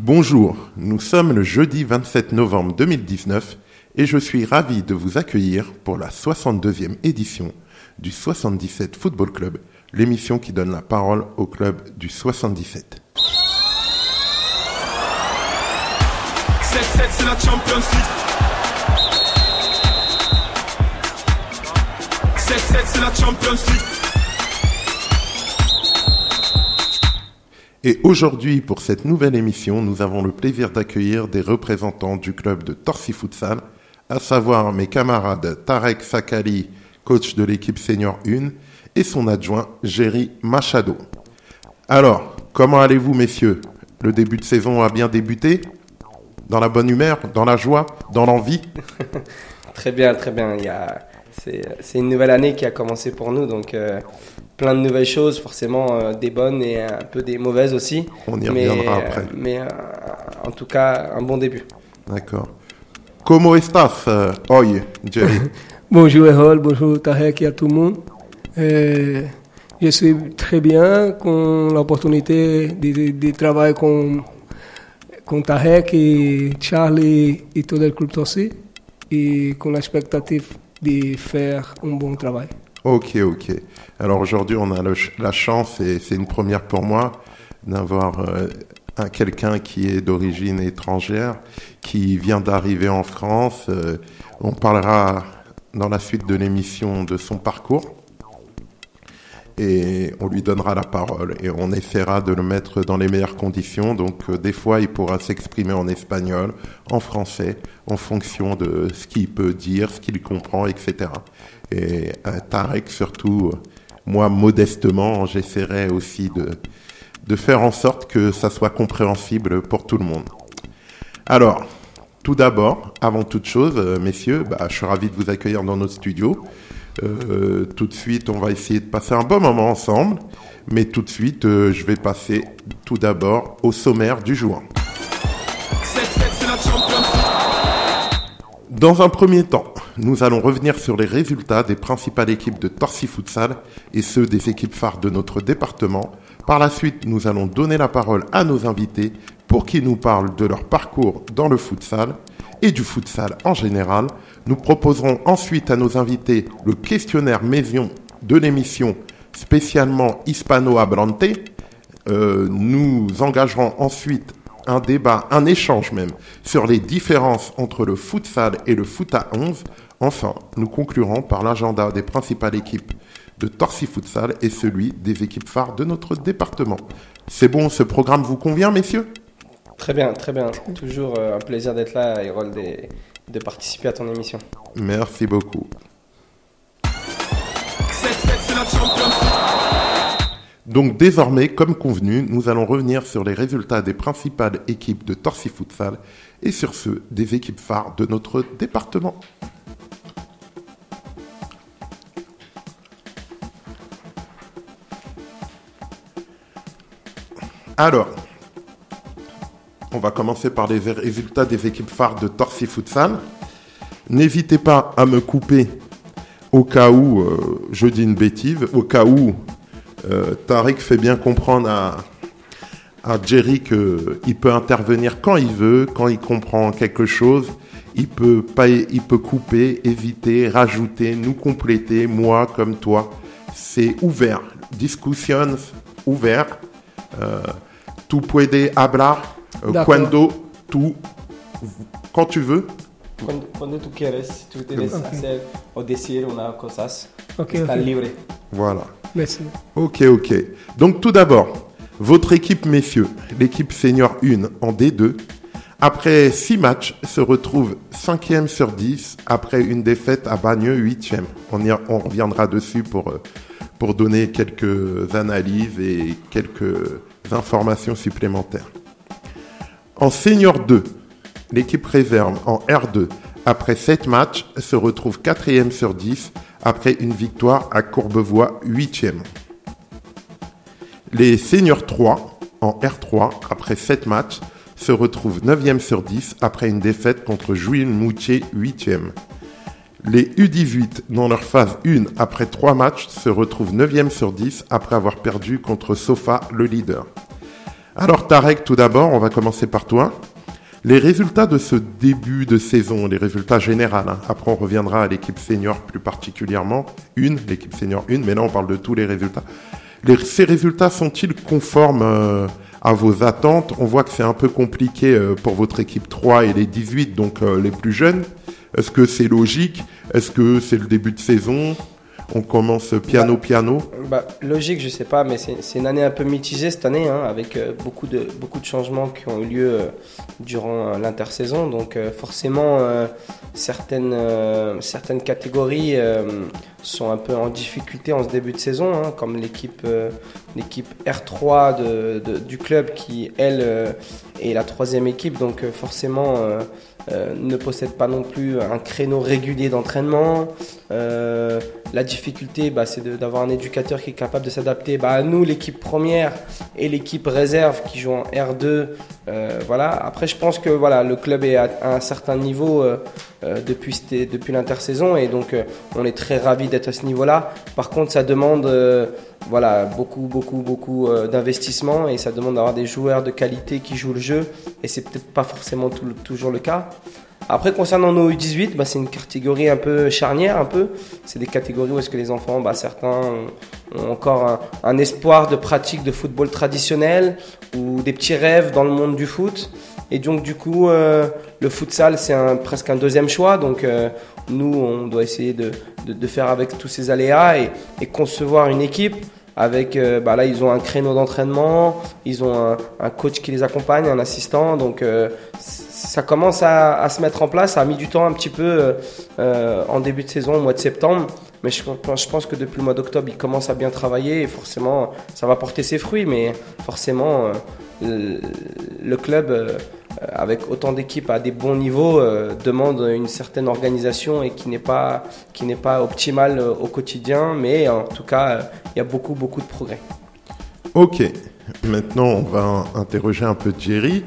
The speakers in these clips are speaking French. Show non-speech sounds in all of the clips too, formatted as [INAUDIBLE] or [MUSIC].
Bonjour, nous sommes le jeudi 27 novembre 2019 et je suis ravi de vous accueillir pour la 62e édition du 77 Football Club, l'émission qui donne la parole au club du 77. 7-7, c'est la Champions League. 7-7, c'est la Champions League. Et aujourd'hui, pour cette nouvelle émission, nous avons le plaisir d'accueillir des représentants du club de Torsi Futsal, à savoir mes camarades Tarek Sakali, coach de l'équipe senior 1, et son adjoint Jerry Machado. Alors, comment allez-vous messieurs? Le début de saison a bien débuté? Dans la bonne humeur Dans la joie Dans l'envie? [LAUGHS] Très bien, très bien. C'est, c'est une nouvelle année qui a commencé pour nous, donc euh, plein de nouvelles choses, forcément euh, des bonnes et un peu des mauvaises aussi. On y mais, reviendra euh, après. Mais euh, en tout cas, un bon début. D'accord. Comment estás euh, hoy, Jerry? [LAUGHS] Bonjour Errol, bonjour Tarek et à tout le monde. Euh, je suis très bien con l'opportunité de, de, de travailler con, con Tarek et Charlie et tout le club aussi et con l'expectative de faire un bon travail. Ok, ok. Alors aujourd'hui, on a la chance, et c'est une première pour moi, d'avoir euh, un quelqu'un qui est d'origine étrangère, qui vient d'arriver en France. Euh, on parlera dans la suite de l'émission de son parcours. Et on lui donnera la parole et on essaiera de le mettre dans les meilleures conditions. Donc euh, des fois, il pourra s'exprimer en espagnol, en français, en fonction de ce qu'il peut dire, ce qu'il comprend, etc. Et Tarek, surtout, euh, moi, modestement, j'essaierai aussi de, de faire en sorte que ça soit compréhensible pour tout le monde. Alors, tout d'abord, avant toute chose, euh, messieurs, bah, je suis ravi de vous accueillir dans notre studio. Euh, tout de suite, on va essayer de passer un bon moment ensemble. Mais tout de suite, euh, je vais passer tout d'abord au sommaire du jour. 7-7, c'est la Champions League. Dans un premier temps, nous allons revenir sur les résultats des principales équipes de Torsi Futsal et ceux des équipes phares de notre département. Par la suite, nous allons donner la parole à nos invités pour qu'ils nous parlent de leur parcours dans le futsal et du futsal en général. Nous proposerons ensuite à nos invités le questionnaire Maison de l'émission spécialement hispano-abrante. Euh, nous engagerons ensuite un débat, un échange même, sur les différences entre le futsal et le foot à 11. Enfin, nous conclurons par l'agenda des principales équipes de Torsi Futsal et celui des équipes phares de notre département. C'est bon, ce programme vous convient, messieurs? Très bien, très bien. Toujours euh, un plaisir d'être là, Errol, de, de participer à ton émission. Merci beaucoup. 7-7, c'est la Champions League. Donc désormais, comme convenu, nous allons revenir sur les résultats des principales équipes de Torsi Futsal et sur ceux des équipes phares de notre département. Alors, on va commencer par les résultats des équipes phares de Torsi Futsal. N'hésitez pas à me couper au cas où euh, je dis une bêtise, au cas où euh, Tariq fait bien comprendre à, à Jerry qu'il peut intervenir quand il veut, quand il comprend quelque chose. Il peut, pas, il peut couper, éviter, rajouter, nous compléter, moi comme toi. C'est ouvert. Discussions ouvert. Euh, hablar euh, D'accord. Cuando tu, quand tu veux. Cuando, cuando tú quieres, tú tienes Ok. hacer o decir una cosas, Ok, estás ok. libre. Voilà. Merci. Ok, ok. Donc tout d'abord, votre équipe, messieurs, l'équipe senior 1 en D2, après 6 matchs, se retrouve 5e sur 10 après une défaite à Bagneux 8e. On, y- on reviendra dessus pour, euh, pour donner quelques analyses et quelques informations supplémentaires. En senior 2, l'équipe réserve en R2, après 7 matchs, se retrouve 4e sur 10 après une victoire à Courbevoie 8e. Les seniors 3 en R3, après 7 matchs, se retrouvent 9e sur 10 après une défaite contre Jules Moutier 8e. Les U18 dans leur phase 1 après 3 matchs se retrouvent 9e sur 10 après avoir perdu contre Sofa le leader. Alors Tarek, tout d'abord, on va commencer par toi. Les résultats de ce début de saison, les résultats généraux, hein. après on reviendra à l'équipe senior plus particulièrement, une, l'équipe senior une, mais là on parle de tous les résultats. Les- ces résultats sont-ils conformes euh, à vos attentes? On voit que c'est un peu compliqué euh, pour votre équipe 3 et les 18, donc euh, les plus jeunes. Est-ce que c'est logique? Est-ce que c'est le début de saison? On commence piano piano Bah, logique, je sais pas, mais c'est une année un peu mitigée cette année, hein, avec euh, beaucoup, de, beaucoup de changements qui ont eu lieu euh, durant euh, l'intersaison. Donc forcément, certaines, certaines catégories sont un peu en difficulté en ce début de saison, hein, comme l'équipe euh, l'équipe R3 de, de- du club qui, elle, est la troisième équipe. Donc forcément, euh, ne possède pas non plus un créneau régulier d'entraînement. Euh, la difficulté, bah, c'est d'avoir un éducateur qui est capable de s'adapter bah, à nous, l'équipe première et l'équipe réserve qui joue en R2. Euh, voilà. Après, je pense que voilà, le club est à, un certain niveau euh, depuis, l'intersaison et donc on est très ravis d'être à ce niveau-là. Par contre, ça demande voilà, beaucoup, beaucoup, beaucoup d'investissement et ça demande d'avoir des joueurs de qualité qui jouent le jeu et c'est peut-être pas forcément toujours le cas. Après, concernant nos U18, bah, c'est une catégorie un peu charnière, un peu. C'est des catégories où est-ce que les enfants, bah, certains ont, encore un, espoir de pratique de football traditionnel ou des petits rêves dans le monde du foot. Et donc, du coup, euh, le futsal, c'est un, presque un deuxième choix. Donc, euh, nous, on doit essayer de, de, de faire avec tous ces aléas et, et concevoir une équipe avec, euh, bah là, ils ont un créneau d'entraînement, ils ont un, un coach qui les accompagne, un assistant. Donc, euh, ça commence à, se mettre en place. Ça a mis du temps un petit peu euh, euh, en début de saison, au mois de septembre. Mais je, pense- que depuis le mois d'octobre, ils commencent à bien travailler et forcément, ça va porter ses fruits. Mais forcément, euh, le, club, avec autant d'équipes à des bons niveaux, demande une certaine organisation et qui n'est pas, qui n'est pas optimale au quotidien. Mais en tout cas, il y a beaucoup, beaucoup de progrès. Ok, maintenant on va interroger un peu Jerry.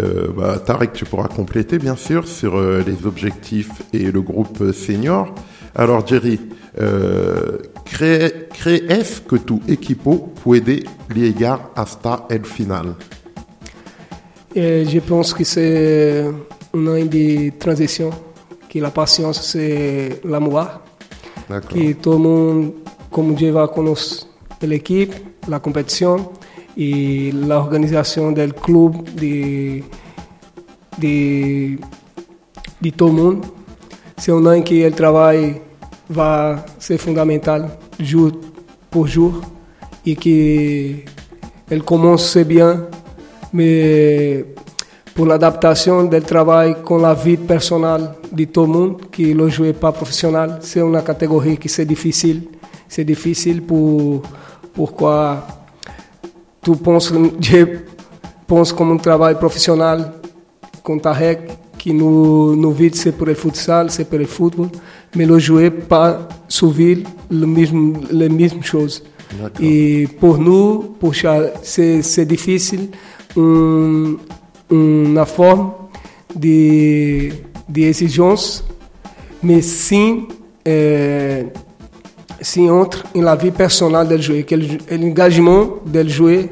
Euh, bah, Tarek, tu pourras compléter bien sûr sur euh, les objectifs et le groupe euh, senior. Alors Jerry, euh, cree- crees que tu equipo puede llegar hasta el final? Et je pense que c'est un an de transition, que la patience c'est l'amour, que tout le monde, comme Dieu va connaître l'équipe, la compétition et l'organisation du club de, de, de tout le monde. C'est un an que le travail va ser fondamental jour pour jour et que elle commence bien, mais pour l'adaptation du travail com la vie personnelle de tout le monde, que le jeu n'est pas professionnel, c'est une catégorie qui c'est difficile. C'est difficile pour pourquoi tu penses, je pense comme un travail professionnel com Tarek, que no, no vídeo c'est pour le futsal, c'est pour le football, mais le jouer pas souvent le mesmo, les mêmes choses. D'accord. E por nous, puxa, c'est c'est difficile um, uma forma de, de exigência, mas sim, é, sim entre em la vie personnelle do joueur, que l'engagement do joueur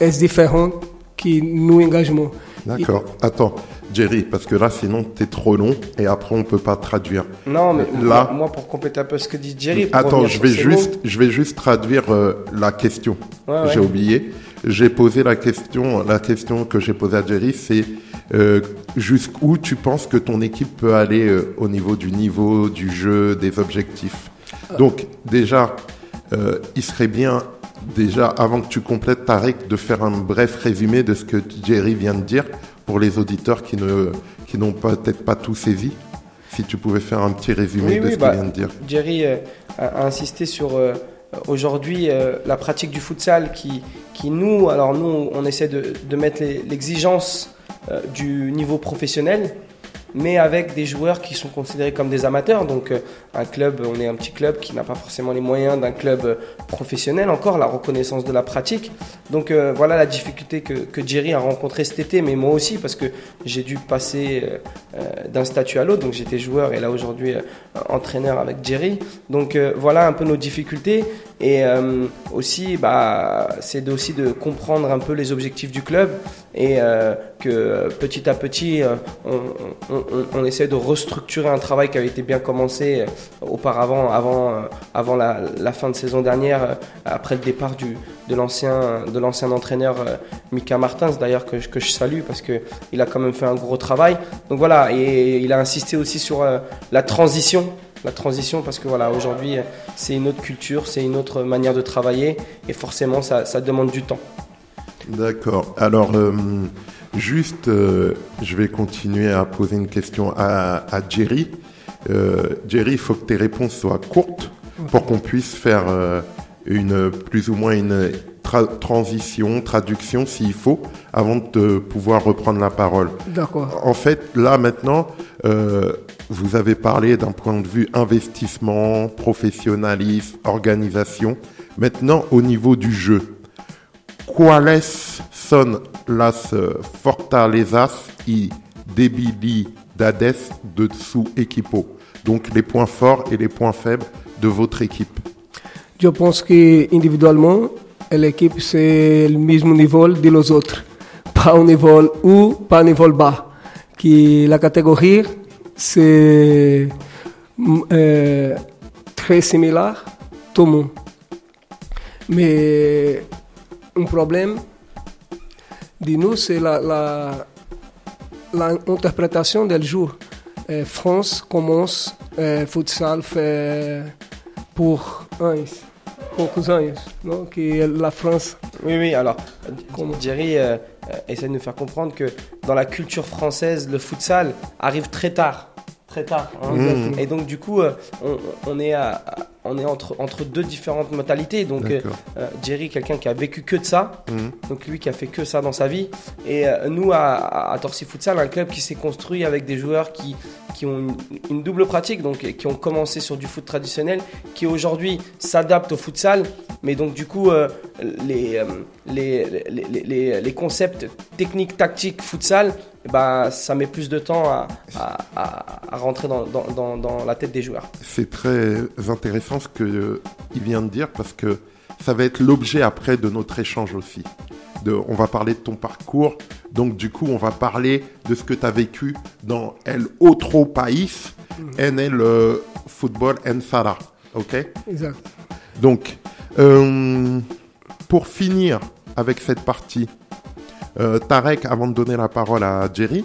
é diferente que no engagement. D'accord. Attends, Jerry, parce que là sinon t'es trop long et après on peut pas traduire. Non, mais Là- moi, pour compléter un peu ce que dit Jerry, pour Attends, je vais juste, je vais juste traduire euh, la question. Ouais, ouais. J'ai oublié. J'ai posé la question, la question que j'ai posée à Jerry, c'est euh, jusqu'où tu penses que ton équipe peut aller euh, au niveau du niveau, du jeu, des objectifs? Donc déjà, euh, il serait bien déjà avant que tu complètes Tarek de faire un bref résumé de ce que Jerry vient de dire pour les auditeurs qui ne qui n'ont peut-être pas tout saisi. Si tu pouvais faire un petit résumé Oui, de oui, ce bah, qu'il vient de dire. Jerry euh, a, insisté sur euh, aujourd'hui la pratique du futsal qui, qui nous, alors nous, on essaie de, de mettre l'exigence du niveau professionnel, mais avec des joueurs qui sont considérés comme des amateurs. Donc euh, un club, on est un petit club qui n'a pas forcément les moyens d'un club euh, professionnel encore, la reconnaissance de la pratique. Donc euh, voilà la difficulté que, que Jerry a rencontrée cet été, mais moi aussi parce que j'ai dû passer d'un statut à l'autre. Donc j'étais joueur et là aujourd'hui entraîneur avec Jerry. Donc voilà un peu nos difficultés. Et euh, aussi, bah, c'est aussi de comprendre un peu les objectifs du club et euh, que euh, petit à petit, on, essaie de restructurer un travail qui avait été bien commencé auparavant, avant, avant la, fin de saison dernière, après le départ du, de l'ancien entraîneur Mika Martins, d'ailleurs que, que je salue parce que il a quand même fait un gros travail. Donc voilà, et il a insisté aussi sur la transition. La transition, parce que voilà, aujourd'hui, c'est une autre culture, c'est une autre manière de travailler, et forcément, ça, demande du temps. D'accord. Alors, euh, juste, euh, je vais continuer à poser une question à, à Jerry. Euh, Jerry, il faut que tes réponses soient courtes pour qu'on puisse faire une plus ou moins une tra- transition, traduction s'il faut, avant de pouvoir reprendre la parole. D'accord. En fait, là maintenant, euh, vous avez parlé d'un point de vue investissement, professionnalisme, organisation. Maintenant, au niveau du jeu, ¿cuáles son las eh, fortalezas y debilidades de su equipo? Donc les points forts et les points faibles de votre équipe. Je pense que individuellement, l'équipe c'est le même niveau de los autres. Pas au niveau haut, pas au niveau bas. Que la catégorie c'est mm, euh, très similaire, tout le monde. Mais un problème de nous, c'est la, la, l'interprétation del jour. Euh, France commence euh, futsal fait pour anos, poucos anos, non? que la France Oui, oui, alors, Comment Jerry euh, euh, essaie de nous faire comprendre que dans la culture française, le futsal arrive très tard. Très tard. hein. Mmh. Et donc, du coup, euh, on, on est, à- on est entre, entre deux différentes modalités. Donc, euh, euh, Jerry, quelqu'un qui a vécu que de ça, Mhm. donc lui qui a fait que ça dans sa vie. Et euh, nous, à, à Torcy Futsal, un club qui s'est construit avec des joueurs qui, qui ont une, une double pratique, donc qui ont commencé sur du foot traditionnel, qui aujourd'hui s'adaptent au futsal. Mais donc, du coup, euh, les, euh, les, les, les- les- concepts techniques, tactiques, futsal, ben, ça met plus de temps à, à, à- à rentrer dans, dans, dans, dans la tête des joueurs. C'est très intéressant ce qu'il vient de dire parce que ça va être l'objet après de notre échange aussi. De, on va parler de ton parcours, donc du coup on va parler de ce que tu as vécu dans El Otro País en el euh, football en Sala. Ok? Exact. Donc, euh, pour finir avec cette partie, euh, Tarek, avant de donner la parole à Jerry,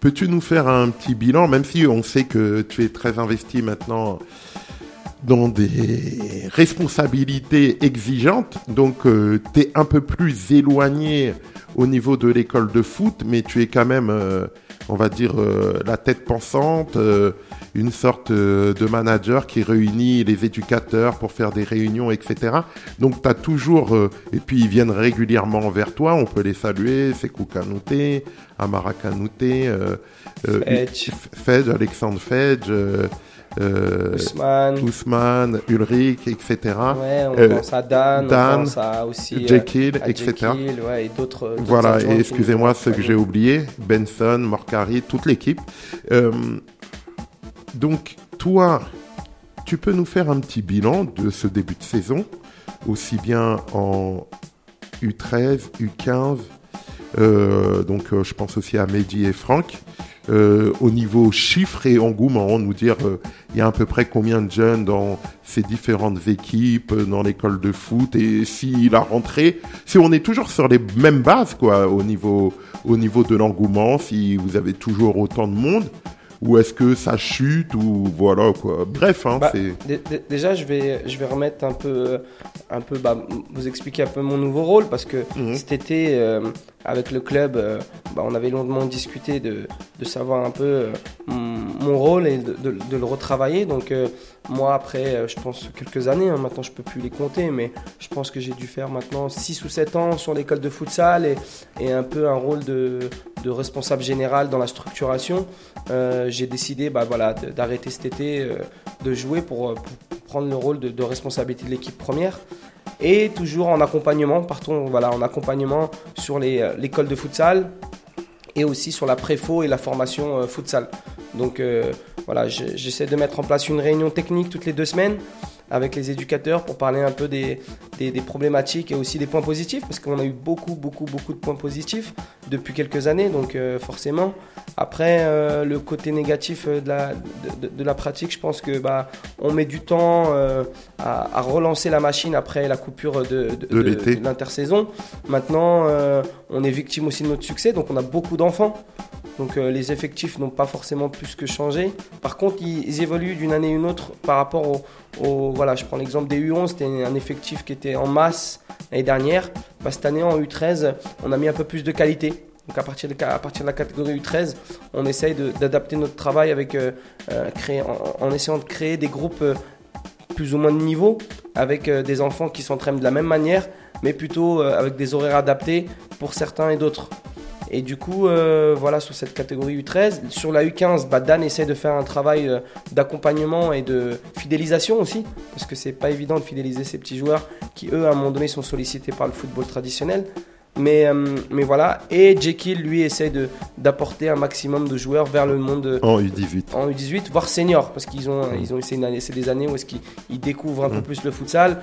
peux-tu nous faire un petit bilan, même si on sait que tu es très investi maintenant dans des responsabilités exigeantes, donc tu es un peu plus éloigné au niveau de l'école de foot, mais tu es quand même, euh, on va dire, euh, la tête pensante, euh, une sorte euh, de manager qui réunit les éducateurs pour faire des réunions, etc. Donc tu as toujours, euh, et puis ils viennent régulièrement vers toi, on peut les saluer, Sekou Kanouté, Amara Kanouté, euh, euh, Fedge. Fedge, Alexandre Fedge, euh, Ousmane. Ousmane, Ulrich, etc. Ouais, on Euh, pense à Dan, Dan, on pense à aussi euh, Jekyll, à etc. Jekyll, ouais, et d'autres. Voilà, et excusez-moi ceux que j'ai oubliés, Benson, Morcari, toute l'équipe. Euh, donc, toi, tu peux nous faire un petit bilan de ce début de saison, aussi bien en U13, U15, euh, donc je pense aussi à Mehdi et Franck, euh, au niveau chiffres et engouement, nous dire euh, il y a à peu près combien de jeunes dans ces différentes équipes, euh, dans l'école de foot, et si la rentrée, si on est toujours sur les mêmes bases, quoi, au niveau, au niveau de l'engouement, si vous avez toujours autant de monde, ou est-ce que ça chute, ou voilà, quoi. Bref, hein, Bah, c'est... dé- dé- Déjà, je vais, je vais remettre un peu, un peu bah, vous expliquer un peu mon nouveau rôle parce que Mhm. cet été, euh, avec le club, euh, bah, on avait longuement discuté de, savoir un peu euh, mon rôle et de, le retravailler. Donc, euh, moi, après, je pense quelques années, hein, maintenant je peux plus les compter, mais je pense que j'ai dû faire maintenant 6 ou 7 ans sur l'école de futsal et, et un peu un rôle de, responsable général dans la structuration. J'ai décidé bah, voilà, d'arrêter cet été de jouer pour, prendre le rôle de responsabilité de l'équipe première. Et toujours en accompagnement, partons voilà, en accompagnement sur euh, l'école de futsal et aussi sur la préfo et la formation euh, futsal. Donc euh, voilà, je- j'essaie de mettre en place une réunion technique toutes les deux semaines avec les éducateurs pour parler un peu des, des, des problématiques et aussi des points positifs, parce qu'on a eu beaucoup, beaucoup, beaucoup de points positifs depuis quelques années, donc euh, forcément. Après, euh, le côté négatif euh, de la, de, la pratique, je pense que bah, on met du temps euh, à, à relancer la machine après la coupure de, de, De l'intersaison. Maintenant, on est victime aussi de notre succès, donc on a beaucoup d'enfants. Donc euh, les effectifs n'ont pas forcément plus que changé. Par contre, ils, évoluent d'une année à une autre par rapport au, voilà, je prends l'exemple des U11, c'était un effectif qui était en masse l'année dernière. Bah, cette année en U13, on a mis un peu plus de qualité. Donc à partir de, la catégorie U13, on essaye d'adapter notre travail avec euh, euh, en, essayant de créer des groupes plus ou moins de niveau avec des enfants qui s'entraînent de la même manière, mais plutôt avec des horaires adaptés pour certains et d'autres. Et du coup, euh, voilà, sur cette catégorie U13. Sur la U15, bah, Dan essaie de faire un travail euh, d'accompagnement et de fidélisation aussi, parce que c'est pas évident de fidéliser ces petits joueurs qui, eux, à un moment donné, sont sollicités par le football traditionnel. Mais, euh, mais voilà, et Jekyll, lui, essaie de- d'apporter un maximum de joueurs vers le monde En U18. en U18, voire senior, parce qu'ils ont, ils ont essayé une année, c'est des années où est-ce qu'ils ils découvrent un peu plus le futsal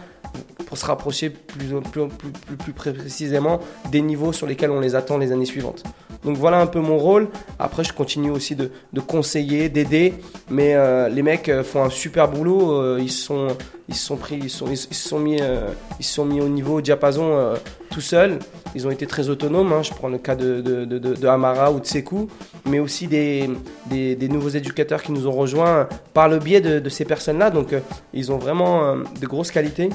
pour se rapprocher plus, plus, plus, plus, précisément des niveaux sur lesquels on les attend les années suivantes. Donc voilà un peu mon rôle. Après, je continue aussi de, de conseiller, d'aider, mais euh, les mecs euh, font un super boulot. euh, ils sont, ils sont ils, sont, ils, sont mis, sont mis au niveau au diapason tout seuls. Ils ont été très autonomes. hein. Je prends le cas de, de, de, de- Amara ou de Sekou, mais aussi des, des, des nouveaux éducateurs qui nous ont rejoints par le biais de, ces personnes-là. Donc, ils ont vraiment de grosses qualités.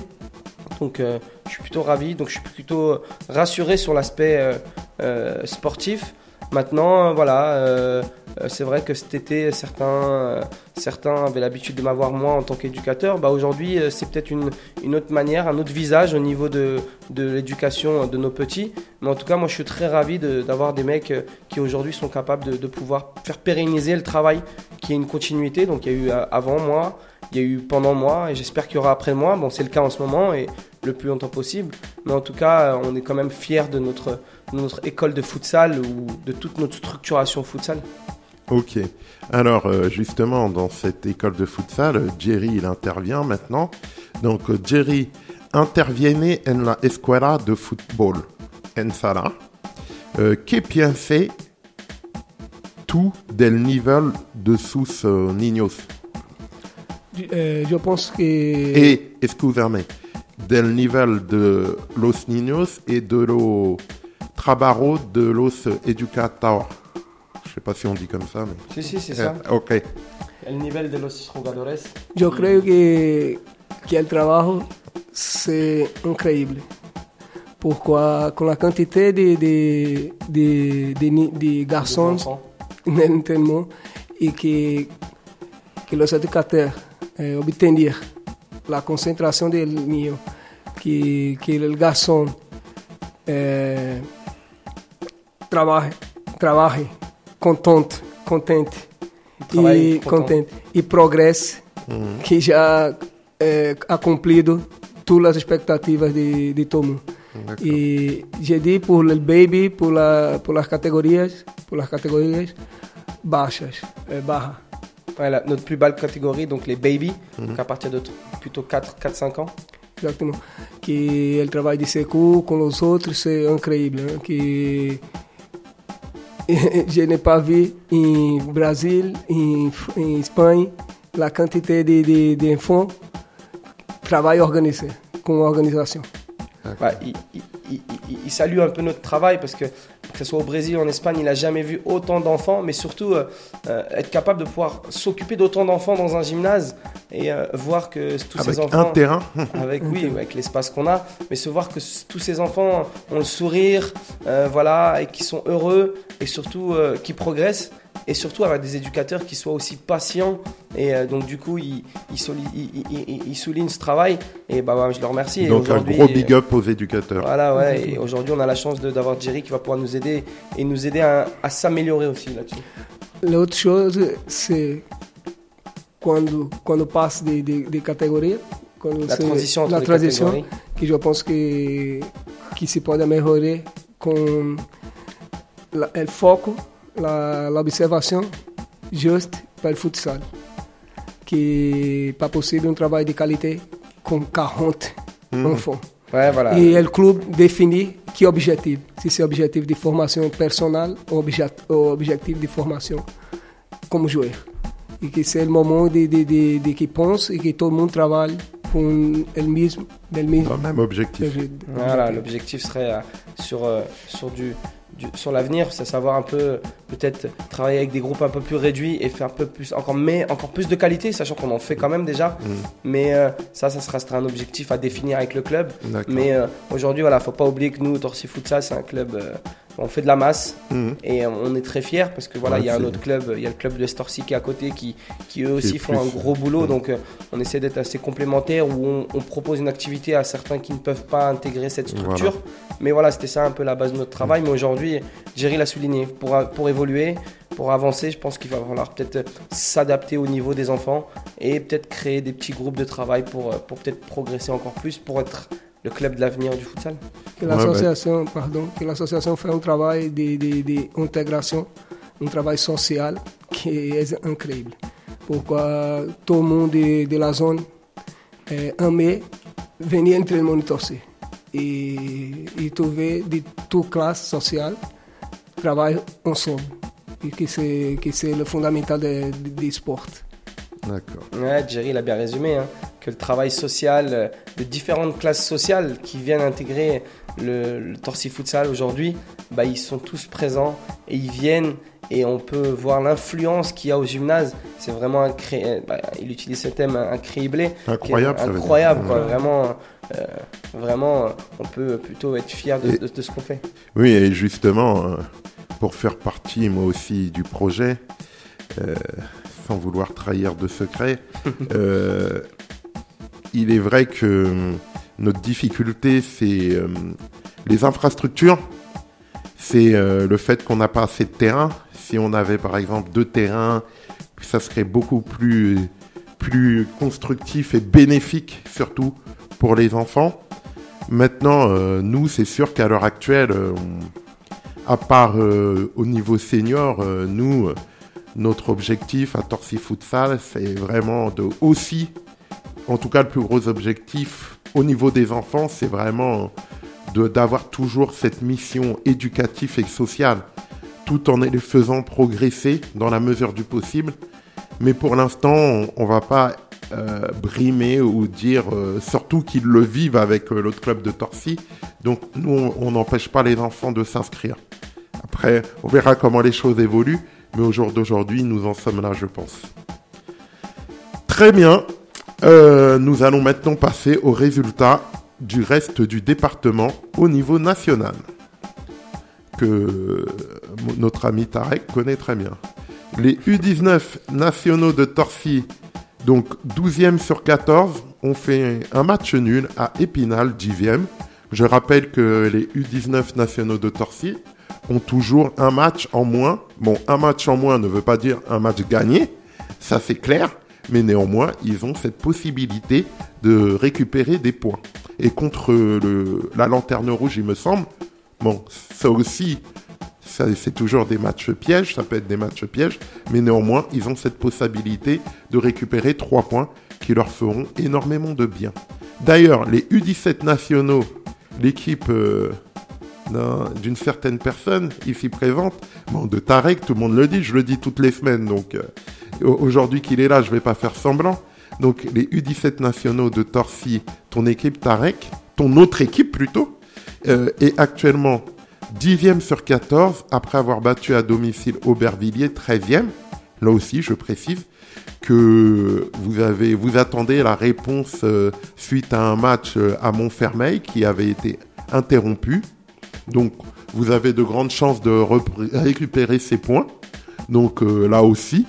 Donc, euh, je suis plutôt ravi. Donc, je suis plutôt rassuré sur l'aspect euh, euh, sportif. Maintenant, euh, voilà, euh, euh, c'est vrai que cet été, certains, euh, certains avaient l'habitude de m'avoir moi en tant qu'éducateur. Bah, Aujourd'hui, euh, c'est peut-être une, une autre manière, un autre visage au niveau de, de l'éducation de nos petits. Mais en tout cas, moi, je suis très ravi d'avoir des mecs euh, qui aujourd'hui sont capables de, de pouvoir faire pérenniser le travail, qui est une continuité. Donc, il y a eu euh, avant moi, il y a eu pendant moi, et j'espère qu'il y aura après moi. Bon, c'est le cas en ce moment, et le plus longtemps possible. Mais en tout cas, euh, on est quand même fiers de notre, de notre école de futsal ou de toute notre structuration futsal. Ok. Alors, euh, justement, dans cette école de futsal, euh, Jerry, il intervient maintenant. Donc, Jerry interviene en la escuela de fútbol en Sala. Euh, ¿Qué piensas tú del nivel de sus euh, niños? Yo penso que Et, excusez-moi, del nivel de los niños et de lo trabajo de los educadores. Je sais pas si on dit comme ça, mais... Si, si, c'est Eh, ok. El nivel de los jugadores. yo creo que, que el trabajo es increíble. Porque con la cantidad de, de, de, de, de garçons en y que, que los educadores eh, la concentración del niño, que, que el garçon eh, trabaje, trabaje contente, contente e content. contente e progresse, que já eh, ha cumprido todas as expectativas de, de. D'accord. E je dis por el baby, por, la, por las categorias, por las categorias baixas, eh, barra. Voilà, notre plus belle catégorie, donc les baby, donc à partir de plutôt 4-5 ans. Exatamente. Que o trabalho de Secu com os outros é incrível. né? Que [LAUGHS] je n'ai pas vu em Brasil, em, em Espanha, a quantidade de, de, de enfants trabalho organisé, com organização. Bah, il, il- il- il- il salue un peu notre travail parce que que ce soit au Brésil ou en Espagne, il n'a jamais vu autant d'enfants, mais surtout euh, euh, être capable de pouvoir s'occuper d'autant d'enfants dans un gymnase et euh, voir que tous Avec ces un enfants, terrain. [LAUGHS] avec oui, avec l'espace qu'on a, mais se voir que tous ces enfants ont le sourire, voilà, et qui sont heureux et surtout qui progressent. Et surtout avec des éducateurs qui soient aussi patients. Et euh, donc, du coup, ils, ils, soli- ils- ils- ils- ils soulignent ce travail. Et bah, bah, je leur remercie. Et Donc un aujourd'hui, gros big up aux éducateurs. voilà, ouais. Et aujourd'hui, on a la chance d'avoir Jerry qui va pouvoir nous aider et nous aider à, à s'améliorer aussi là-dessus. Outra chose, c'est quando, quando passa de, de, de categoria, quando La transition entre la les transition, catégories. que je pense que, que se pode melhorar com o foco, observação justa para o futsal. Que para possível um trabalho de qualidade com 40 enfants. Ouais, voilà. E o clube define que objetivo. Se esse é objetivo de formação personal ou obje- ou objetivo de formação como joelho. E que c'est le moment de, de, de, de que pense e que todo mundo trabalhe com o mesmo, del mesmo Dans le même objectif. Voilà, l'objectif serait euh, sur, euh, sur, du, du- sur l'avenir, c'est savoir un peu, peut-être travailler avec des groupes un peu plus réduits et faire un peu plus, encore, mais encore plus de qualité, sachant qu'on en fait quand même déjà. Mais euh, ça, ça sera, un objectif à définir avec le club. Mais euh, aujourd'hui, voilà, faut pas oublier que nous, Torsi Futsal, c'est un club, euh, on fait de la masse Mhm. et euh, on est très fiers parce que voilà, Ouais, il y a un autre club, il y a le club de Storcy qui est à côté qui, qui eux aussi font un gros boulot. Donc euh, on essaie d'être assez complémentaires où on, on propose une activité à certains qui ne peuvent pas intégrer cette structure. Mais voilà, c'était ça un peu la base de notre travail. Mais aujourd'hui, Jerry l'a souligné, pour, pour évoluer, pour avancer, je pense qu'il va falloir peut-être s'adapter au niveau des enfants et peut-être créer des petits groupes de travail pour, euh, pour peut-être progresser encore plus, pour être le club de l'avenir du futsal. Que Ouais, l'associação, pardon, que l'associação fait un travail de, de, de intégration, un travail social qui est incroyable. Pourquoi tout le monde de, de la zone eh, aimait venir entre le monde torcer. Et, et trouver de toute classe sociale travailler ensemble. Et que c'est, que c'est le fondamental du de, de sport. D'accord. Ouais, Jerry l'a bien résumé, hein, que le travail social euh, de différentes classes sociales qui viennent intégrer le, le Torsi Futsal aujourd'hui, bah, ils sont tous présents et ils viennent et on peut voir l'influence qu'il y a au gymnase. C'est vraiment un cré... bah, il utilise ce thème un créiblé Incroyable, qui est incroyable quoi. Vraiment, euh, vraiment, on peut plutôt être fier de, Et- de- de ce qu'on fait. Oui, et justement, euh, pour faire partie, moi aussi, du projet, euh, sans vouloir trahir de secret, [LAUGHS] euh, il est vrai que euh, notre difficulté, c'est euh, les infrastructures, c'est euh, le fait qu'on n'a pas assez de terrain. Si on avait, par exemple, deux terrains, ça serait beaucoup plus, plus constructif et bénéfique, surtout pour les enfants. Maintenant, euh, nous, c'est sûr qu'à l'heure actuelle, on- à part euh, au niveau senior, nous, notre objectif à Torsi Futsal, c'est vraiment de aussi, en tout cas le plus gros objectif au niveau des enfants, c'est vraiment d'avoir toujours cette mission éducative et sociale, tout en les faisant progresser dans la mesure du possible. Mais pour l'instant, on, on va pas euh, brimer ou dire, euh, surtout qu'ils le vivent avec euh, l'autre club de Torcy. Donc nous, on n'empêche pas les enfants de s'inscrire. Après, on verra comment les choses évoluent, mais au jour d'aujourd'hui, nous en sommes là, je pense. Très bien. Euh, nous allons maintenant passer aux résultats du reste du département au niveau national, que notre ami Tarek connaît très bien. Les U19 nationaux de Torcy, donc 12e sur 14, ont fait un match nul à Épinal, 10e. Je rappelle que les U19 nationaux de Torcy toujours un match en moins. Bon, un match en moins ne veut pas dire un match gagné, ça c'est clair, mais néanmoins, ils ont cette possibilité de récupérer des points. Et contre la lanterne rouge, il me semble, bon, ça aussi, c'est toujours des matchs pièges, ça peut être des matchs pièges, mais néanmoins, ils ont cette possibilité de récupérer trois points qui leur feront énormément de bien. D'ailleurs, les U17 nationaux, l'équipe euh, d'une certaine personne ici présente, bon, de Tarek, tout le monde le dit, je le dis toutes les semaines, donc euh, au- aujourd'hui qu'il est là, je vais pas faire semblant. Donc les U17 nationaux de Torcy, ton équipe Tarek, ton autre équipe plutôt, euh, est actuellement 10e sur 14 après avoir battu à domicile Aubervilliers 13e. Là aussi, je précise que vous avez, vous attendez la réponse euh, suite à un match à Montfermeil qui avait été interrompu. Donc, vous avez de grandes chances de récupérer ces points. Donc euh, là aussi,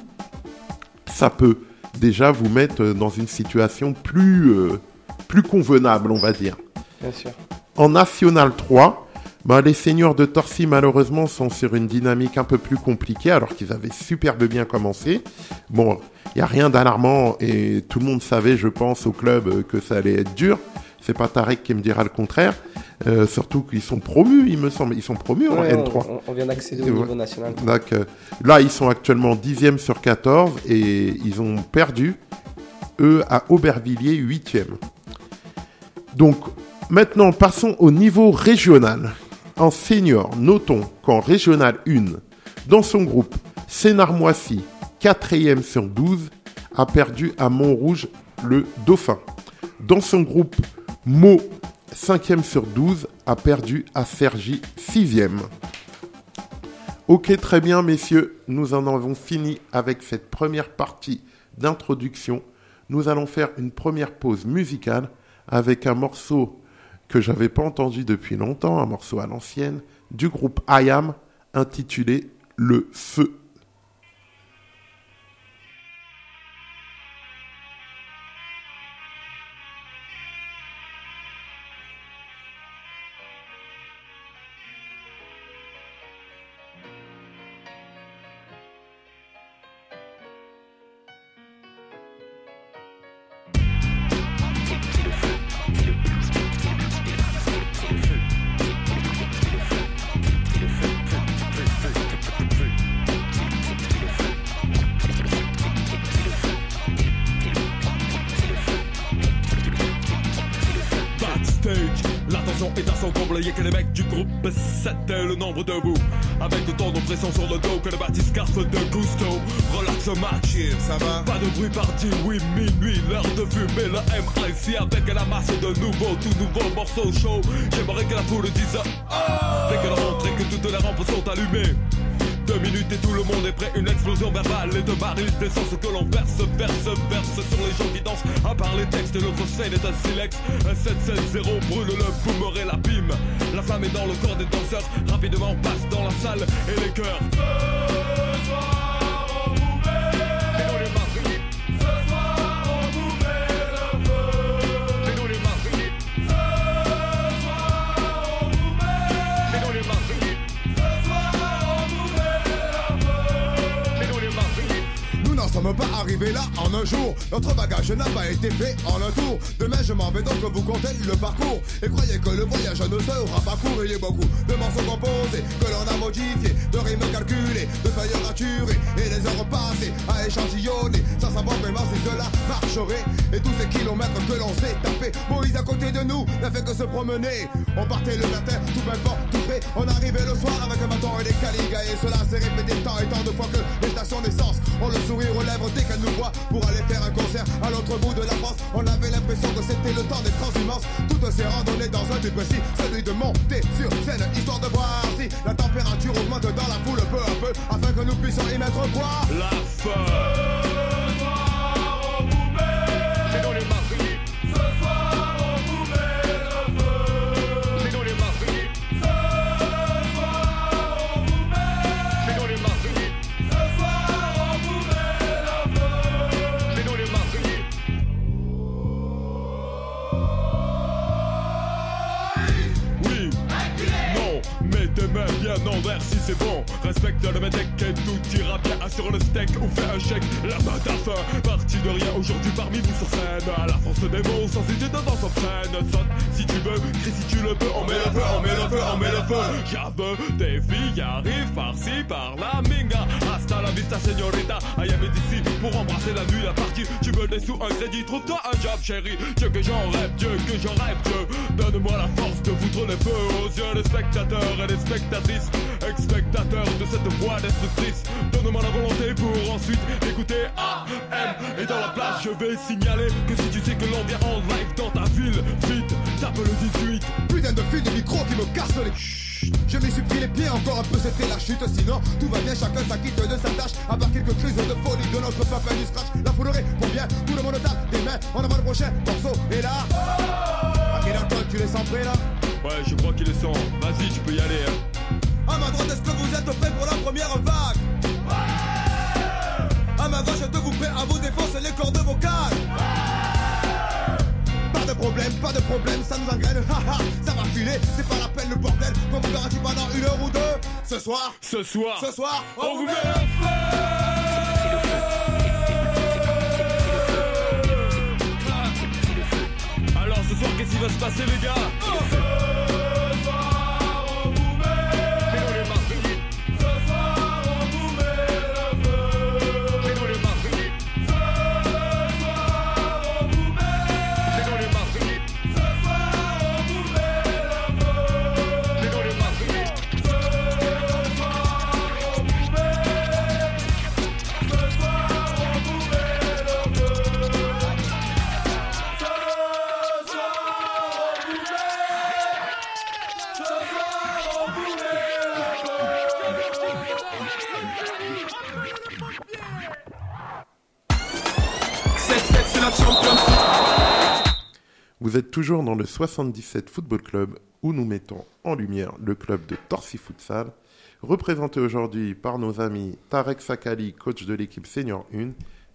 ça peut déjà vous mettre dans une situation plus, euh, plus convenable, on va dire. Bien sûr. En National 3, bah, les seniors de Torcy, malheureusement, sont sur une dynamique un peu plus compliquée, alors qu'ils avaient superbe bien commencé. Bon, il n'y a rien d'alarmant, et tout le monde savait, je pense, au club euh, que ça allait être dur. C'est pas Tarek qui me dira le contraire. Euh, surtout qu'ils sont promus, il me semble. Ils sont promus en Ouais, N3. on, vient d'accéder au ouais. niveau national. Donc, euh, là, ils sont actuellement 10e sur 14 et ils ont perdu, eux, à Aubervilliers, 8e. Donc, maintenant, passons au niveau régional. En senior, notons qu'en régional 1, dans son groupe, Sénarmoissy, 4e sur 12, a perdu à Montrouge le Dauphin. Dans son groupe, Meaux, 5e sur 12, a perdu à Cergy, 6e. Ok, très bien, messieurs, nous en avons fini avec cette première partie d'introduction. Nous allons faire une première pause musicale avec un morceau que j'avais pas entendu depuis longtemps, un morceau à l'ancienne, du groupe I Am, intitulé Le Feu. Un jour. Notre bagage n'a pas été fait en un tour. Demain, je m'en vais donc vous compter le parcours. Et croyez que le voyage ne sera pas court. Il y a beaucoup de morceaux composés que l'on a modifiés, de rimes calculées, de feuilles raturées et les heures passées à échantillonner sans savoir vraiment si cela marcherait. Et tous ces kilomètres que l'on s'est tapé, Moïse à côté de nous n'a fait que se promener. On partait le matin, tout fort, tout fait. On arrivait le soir avec un bâton et des caligas. Et cela s'est répété tant et tant de fois que les stations d'essence ont le sourire aux lèvres dès qu'elles nous voient pour aller faire un concert à l'autre bout de la France. On avait l'impression que c'était le temps des transhumances. Toutes ces randonnées dans un but précis, celui de monter sur scène, histoire de voir si la température augmente dans la foule peu à peu, afin que nous puissions y mettre quoi La fin. Mains bien envers si c'est bon. Respecte le mec et tout ira bien. Assure le steak ou fais un chèque. La main à fin, parti de rien aujourd'hui parmi vous sur scène. À la force des mots, sans hésiter dans son freine. Saute si tu veux, crie si tu le peux. On met le feu, on met le feu, on met le feu. J'aveux, des filles arrivent par-ci, par-là. Minga, hasta la vista, señorita. Am d'ici pour embrasser la nuit, la partie. Tu veux des sous, un crédit, trouve-toi un job, chérie. Dieu que j'en rêve, Dieu que j'en rêve, Dieu. Donne-moi la force de foutre les feux aux yeux des spectateurs et des spectatrices. Ex-spectateurs de cette voix destructrice. Donne-moi la volonté pour ensuite écouter AM. Et dans la place, je vais signaler que si tu sais que l'on vient en live dans ta ville, vite, tape le 18. Putain de fil de micro qui me casse les Chut. Je m'y suis pris les pieds encore un peu, c'était la chute. Sinon, tout va bien, chacun s'acquitte de sa tâche. À part quelques crises de folie de notre papa du scratch. La foulerie pour bien, tout le monde tape des mains. En avant le prochain morceau. Et là, à quel endroit tu les sens prêts là Ouais, je crois qu'il est son. Vas-y, tu peux y aller. Hein. À ma droite, est-ce que vous êtes prêts pour la première vague À ma gauche, êtes-vous prêts à vous défoncer les cordes vocales Pas de problème, pas de problème, ça nous engraine, [LAUGHS] haha, ça va filer, c'est pas la peine le bordel, qu'on vous garantit pendant une heure ou deux. Ce soir, Ce soir, ce soir, on vous met le feu. Soir, qu'est-ce qui va se passer, les gars Vous êtes toujours dans le 77 Football Club où nous mettons en lumière le club de Torsi Futsal, représenté aujourd'hui par nos amis Tarek Sakali, coach de l'équipe Senior 1,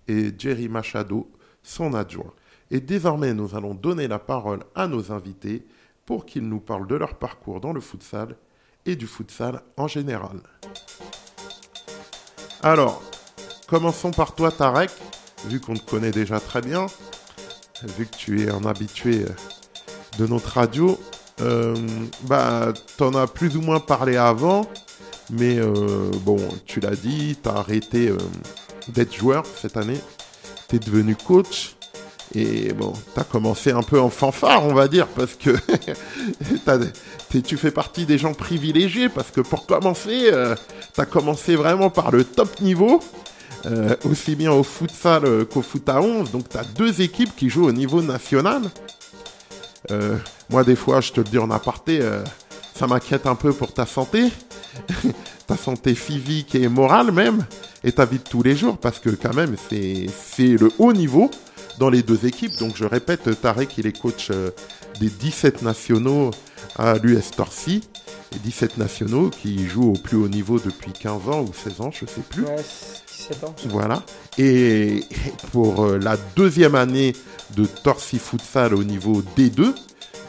et Jerry Machado, son adjoint. Et désormais, nous allons donner la parole à nos invités pour qu'ils nous parlent de leur parcours dans le futsal et du futsal en général. Alors, commençons par toi, Tarek, vu qu'on te connaît déjà très bien, vu que tu es un habitué de notre radio. Euh, bah, t'en as plus ou moins parlé avant, mais euh, bon, tu l'as dit, t'as arrêté euh, d'être joueur cette année, t'es devenu coach. Et bon, t'as commencé un peu en fanfare, on va dire, parce que [LAUGHS] tu fais partie des gens privilégiés, parce que pour commencer, euh, t'as commencé vraiment par le top niveau, euh, aussi bien au futsal euh, qu'au foot à 11, donc t'as deux équipes qui jouent au niveau national. Euh, moi, des fois, je te le dis en aparté, ça m'inquiète un peu pour ta santé, [LAUGHS] ta santé physique et morale même, et ta vie de tous les jours, parce que quand même, c'est le haut niveau dans les deux équipes. Donc, je répète, Tarek, il est coach des 17 nationaux à l'US Torcy, et 17 nationaux qui jouent au plus haut niveau depuis 15 ans ou 16 ans, je sais plus. 17 ans. Voilà. Et pour euh, la deuxième année de Torsi Futsal au niveau D2,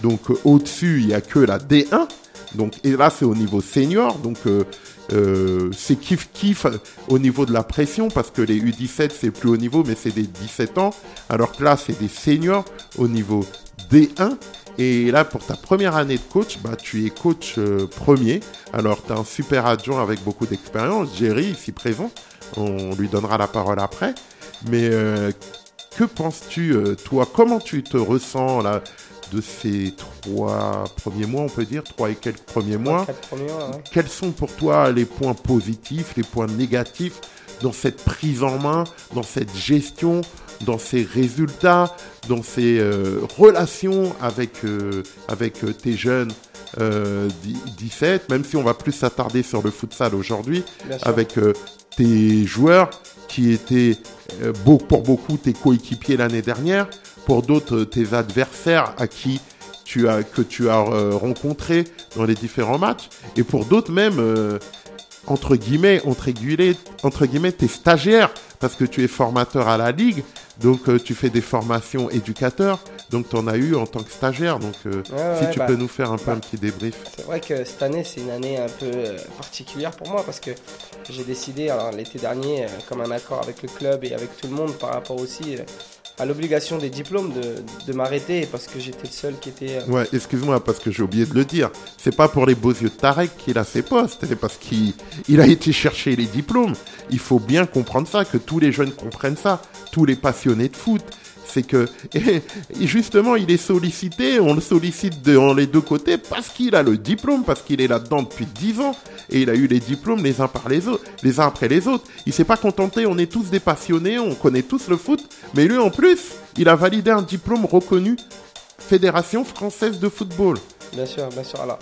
donc euh, au-dessus, il n'y a que la D1. Donc, et là, c'est au niveau senior. Donc, euh, c'est kiff-kiff au niveau de la pression parce que les U17, c'est plus haut niveau, mais c'est des 17 ans. Alors que là, c'est des seniors au niveau D1. Et là, pour ta première année de coach, bah, tu es coach premier. Alors, tu as un super adjoint avec beaucoup d'expérience, Jerry, ici présent. On lui donnera la parole après. Mais euh, que penses-tu, euh, toi? Comment tu te ressens là de ces trois premiers mois, on peut dire, trois et quelques premiers mois. 4 premiers mois, ouais. Quels sont pour toi les points positifs, les points négatifs dans cette prise en main, dans cette gestion, dans ces résultats, dans ces euh, relations avec, euh, avec tes jeunes euh, dix- 17, même si on va plus s'attarder sur le futsal aujourd'hui, avec tes joueurs qui étaient euh, pour beaucoup tes coéquipiers l'année dernière, pour d'autres tes adversaires à qui tu as que tu as euh, rencontrés dans les différents matchs, et pour d'autres même euh, entre guillemets entre guillemets entre guillemets tes stagiaires parce que tu es formateur à la ligue, donc euh, tu fais des formations éducateurs, donc tu en as eu en tant que stagiaire, donc euh, Ouais, si ouais, tu bah, peux nous faire un peu bah. un petit débrief. C'est vrai que cette année, c'est une année un peu euh, particulière pour moi parce que j'ai décidé alors, l'été dernier, euh, comme un accord avec le club et avec tout le monde par rapport aussi à l'obligation des diplômes de, de m'arrêter parce que j'étais le seul qui était. euh, Ouais, excuse-moi parce que j'ai oublié de le dire. C'est pas pour les beaux yeux de Tarek qu'il a ses postes, c'est parce qu'il il a été chercher les diplômes. Il faut bien comprendre ça, que tous les jeunes comprennent ça, tous les passionnés de foot. C'est que, [LAUGHS] justement, il est sollicité, on le sollicite en les deux côtés parce qu'il a le diplôme, parce qu'il est là-dedans depuis 10 ans et il a eu les diplômes les uns par les autres, les uns après les autres. Il s'est pas contenté, on est tous des passionnés, on connaît tous le foot, mais lui en plus, il a validé un diplôme reconnu Fédération française de football. Bien sûr, bien sûr. Alors,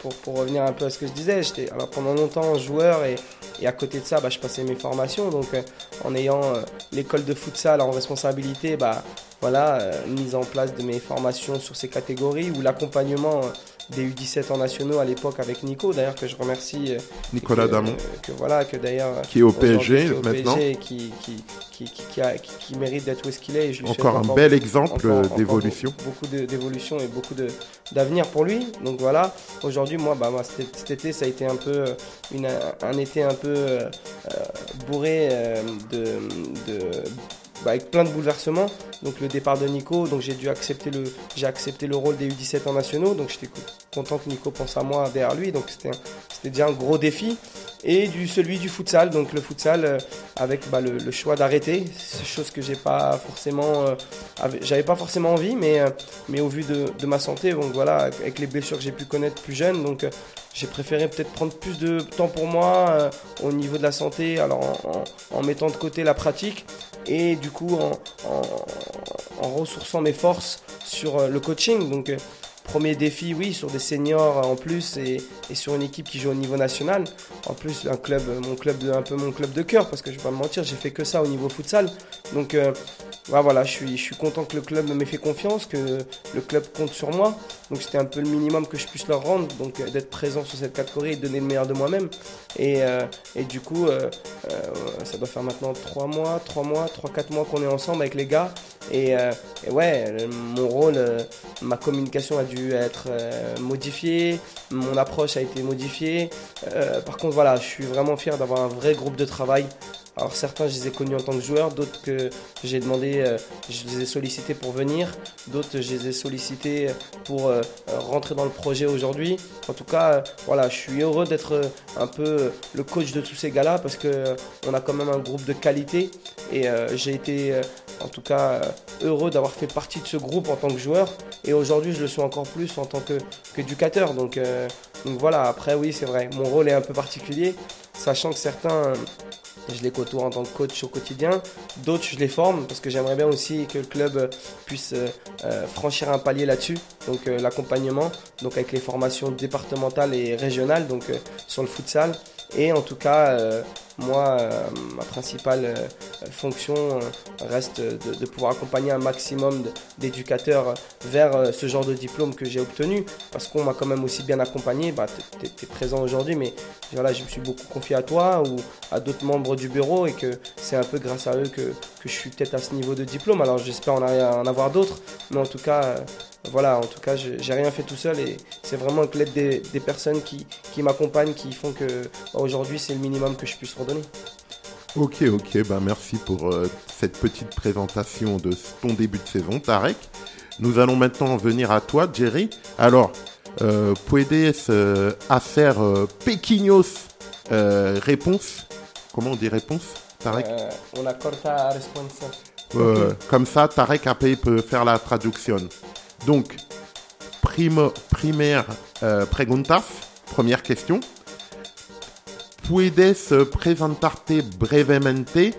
pour, pour revenir un peu à ce que je disais, j'étais alors pendant longtemps joueur et, à côté de ça, bah, je passais mes formations. Donc, euh, en ayant euh, l'école de futsal en responsabilité, bah, voilà, euh, mise en place de mes formations sur ces catégories ou l'accompagnement euh, des U17 en nationaux à l'époque avec Nico, d'ailleurs que je remercie. euh, Nicolas que, Damon. euh, que voilà, que d'ailleurs Qui est au PSG qui est au maintenant. PSG qui, qui, qui, qui, qui a- qui- qui mérite d'être où est-ce qu'il est. Et je Encore un bel exemple d'évolution. Beaucoup, d'évolution et beaucoup d'avenir pour lui. Donc voilà, aujourd'hui, moi, bah, moi, cet, cet été, ça a été un peu euh, une, un été un peu euh, bourré euh, de, de- bah, avec plein de bouleversements. Donc le départ de Nico, donc j'ai dû accepter le, j'ai accepté le rôle des U17 en nationaux. Donc j'étais co- content que Nico pense à moi derrière lui. Donc c'était, c'était déjà un gros défi. Et du celui du futsal, donc le futsal euh, avec bah, le, choix d'arrêter, c'est chose que j'ai pas forcément, euh, j'avais pas forcément envie, mais euh, au vu de, ma santé, voilà, avec les blessures que j'ai pu connaître plus jeune, donc j'ai préféré peut-être prendre plus de temps pour moi au niveau de la santé, alors en mettant de côté la pratique et du coup en, ressourçant mes forces sur euh, le coaching. Donc euh, premier défi, oui, sur des seniors euh, en plus et, sur une équipe qui joue au niveau national. En plus, un club, mon club, un peu mon club de cœur, parce que je vais pas me mentir, j'ai fait que ça au niveau futsal. Donc Voilà, je suis, content que le club m'ait fait confiance, que le club compte sur moi. Donc c'était un peu le minimum que je puisse leur rendre, donc euh, d'être présent sur cette catégorie et donner le meilleur de moi-même. Et, euh, du coup, euh, ça doit faire maintenant 3 mois, 3 mois, 3-4 mois qu'on est ensemble avec les gars. Et, et ouais, mon rôle, ma communication a dû être modifiée, mon approche a été modifiée. Par contre, voilà, je suis vraiment fier d'avoir un vrai groupe de travail. Alors certains, je les ai connus en tant que joueurs, d'autres que j'ai demandé, euh, je les ai sollicités pour venir, d'autres je les ai sollicités pour euh, rentrer dans le projet aujourd'hui. En tout cas, euh, voilà, je suis heureux d'être un peu le coach de tous ces gars-là parce que on a quand même un groupe de qualité et j'ai été en tout cas heureux d'avoir fait partie de ce groupe en tant que joueur et aujourd'hui je le suis encore plus en tant qu'éducateur. Donc voilà, après oui c'est vrai, mon rôle est un peu particulier, sachant que certains je les côtoie en tant que coach au quotidien. D'autres, je les forme parce que j'aimerais bien aussi que le club euh, puisse euh, euh, franchir un palier là-dessus. Donc l'accompagnement, donc avec les formations départementales et régionales, donc sur le futsal. Et en tout cas, moi, euh, ma principale euh, fonction euh, reste de, pouvoir accompagner un maximum d'éducateurs vers ce genre de diplôme que j'ai obtenu. Parce qu'on m'a quand même aussi bien accompagné. Bah, tu es, présent aujourd'hui, mais voilà, je me suis beaucoup confié à toi ou à d'autres membres du bureau et que c'est un peu grâce à eux que, que je suis peut-être à ce niveau de diplôme. Alors j'espère en, avoir d'autres, mais en tout cas, voilà, en tout cas, j'ai rien fait tout seul et c'est vraiment avec l'aide des, des personnes qui, qui m'accompagnent qui font que bah, aujourd'hui c'est le minimum que je puisse redonner. Ok, ok, bah merci pour euh, cette petite présentation de ton début de saison, Tarek. Nous allons maintenant venir à toi, Jerry. Alors, euh, puedes euh, hacer euh, pequeños euh, réponses. Comment on dit réponse, Tarek Euh, corta. Euh, Comme ça, Tarek après peut faire la traduction. Donc, primo, primaire preguntas, première question. Puedes presentarte brevemente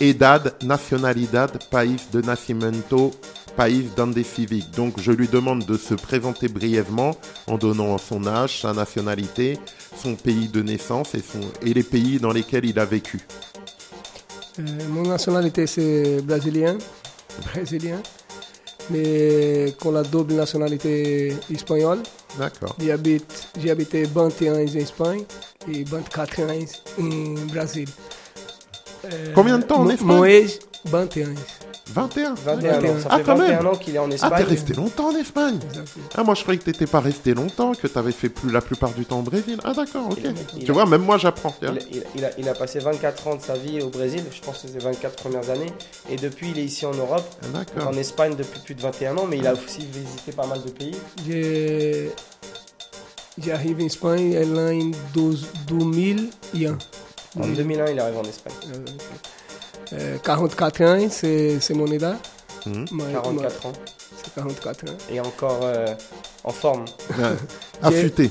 edad, nacionalidad, país de nacimiento, país donde civic. Donc, je lui demande de se présenter brièvement en donnant son âge, sa nationalité, son pays de naissance et, son, et les pays dans lesquels il a vécu. Euh, mon nationalité, c'est brésilien. Brésilien. Mais con la double nationalité espagnole. D'accord. J'habite, j'ai habité 21 ans en Espagne et 24 ans en Brésil. Euh, Combien de temps en mo- Espagne âge, 21 ans. 21 21 ans, ça Ah, fait quand 21 même. ans qu'il est en Ah, Espagne. t'es resté longtemps en Espagne. Ah, moi je croyais que t'étais pas resté longtemps, que t'avais fait plus la plupart du temps au Brésil. Ah, d'accord, ok. Il a- il tu a- vois, même moi j'apprends. Il, il- il a, il a passé 24 ans de sa vie au Brésil, je pense que c'est les 24 premières années. Et depuis, il est ici en Europe, Ah, D'accord. en Espagne depuis plus de 21 ans, mais il a aussi visité pas mal de pays. J'ai- J'arrive en Espagne en 12 2001. En 2001, il arrive en Espagne. Euh, 44 ans, c'est c'est mon. Ma- ma- 44 ans. C'est 44 ans. Et encore euh, en forme. [LAUGHS] Affûté.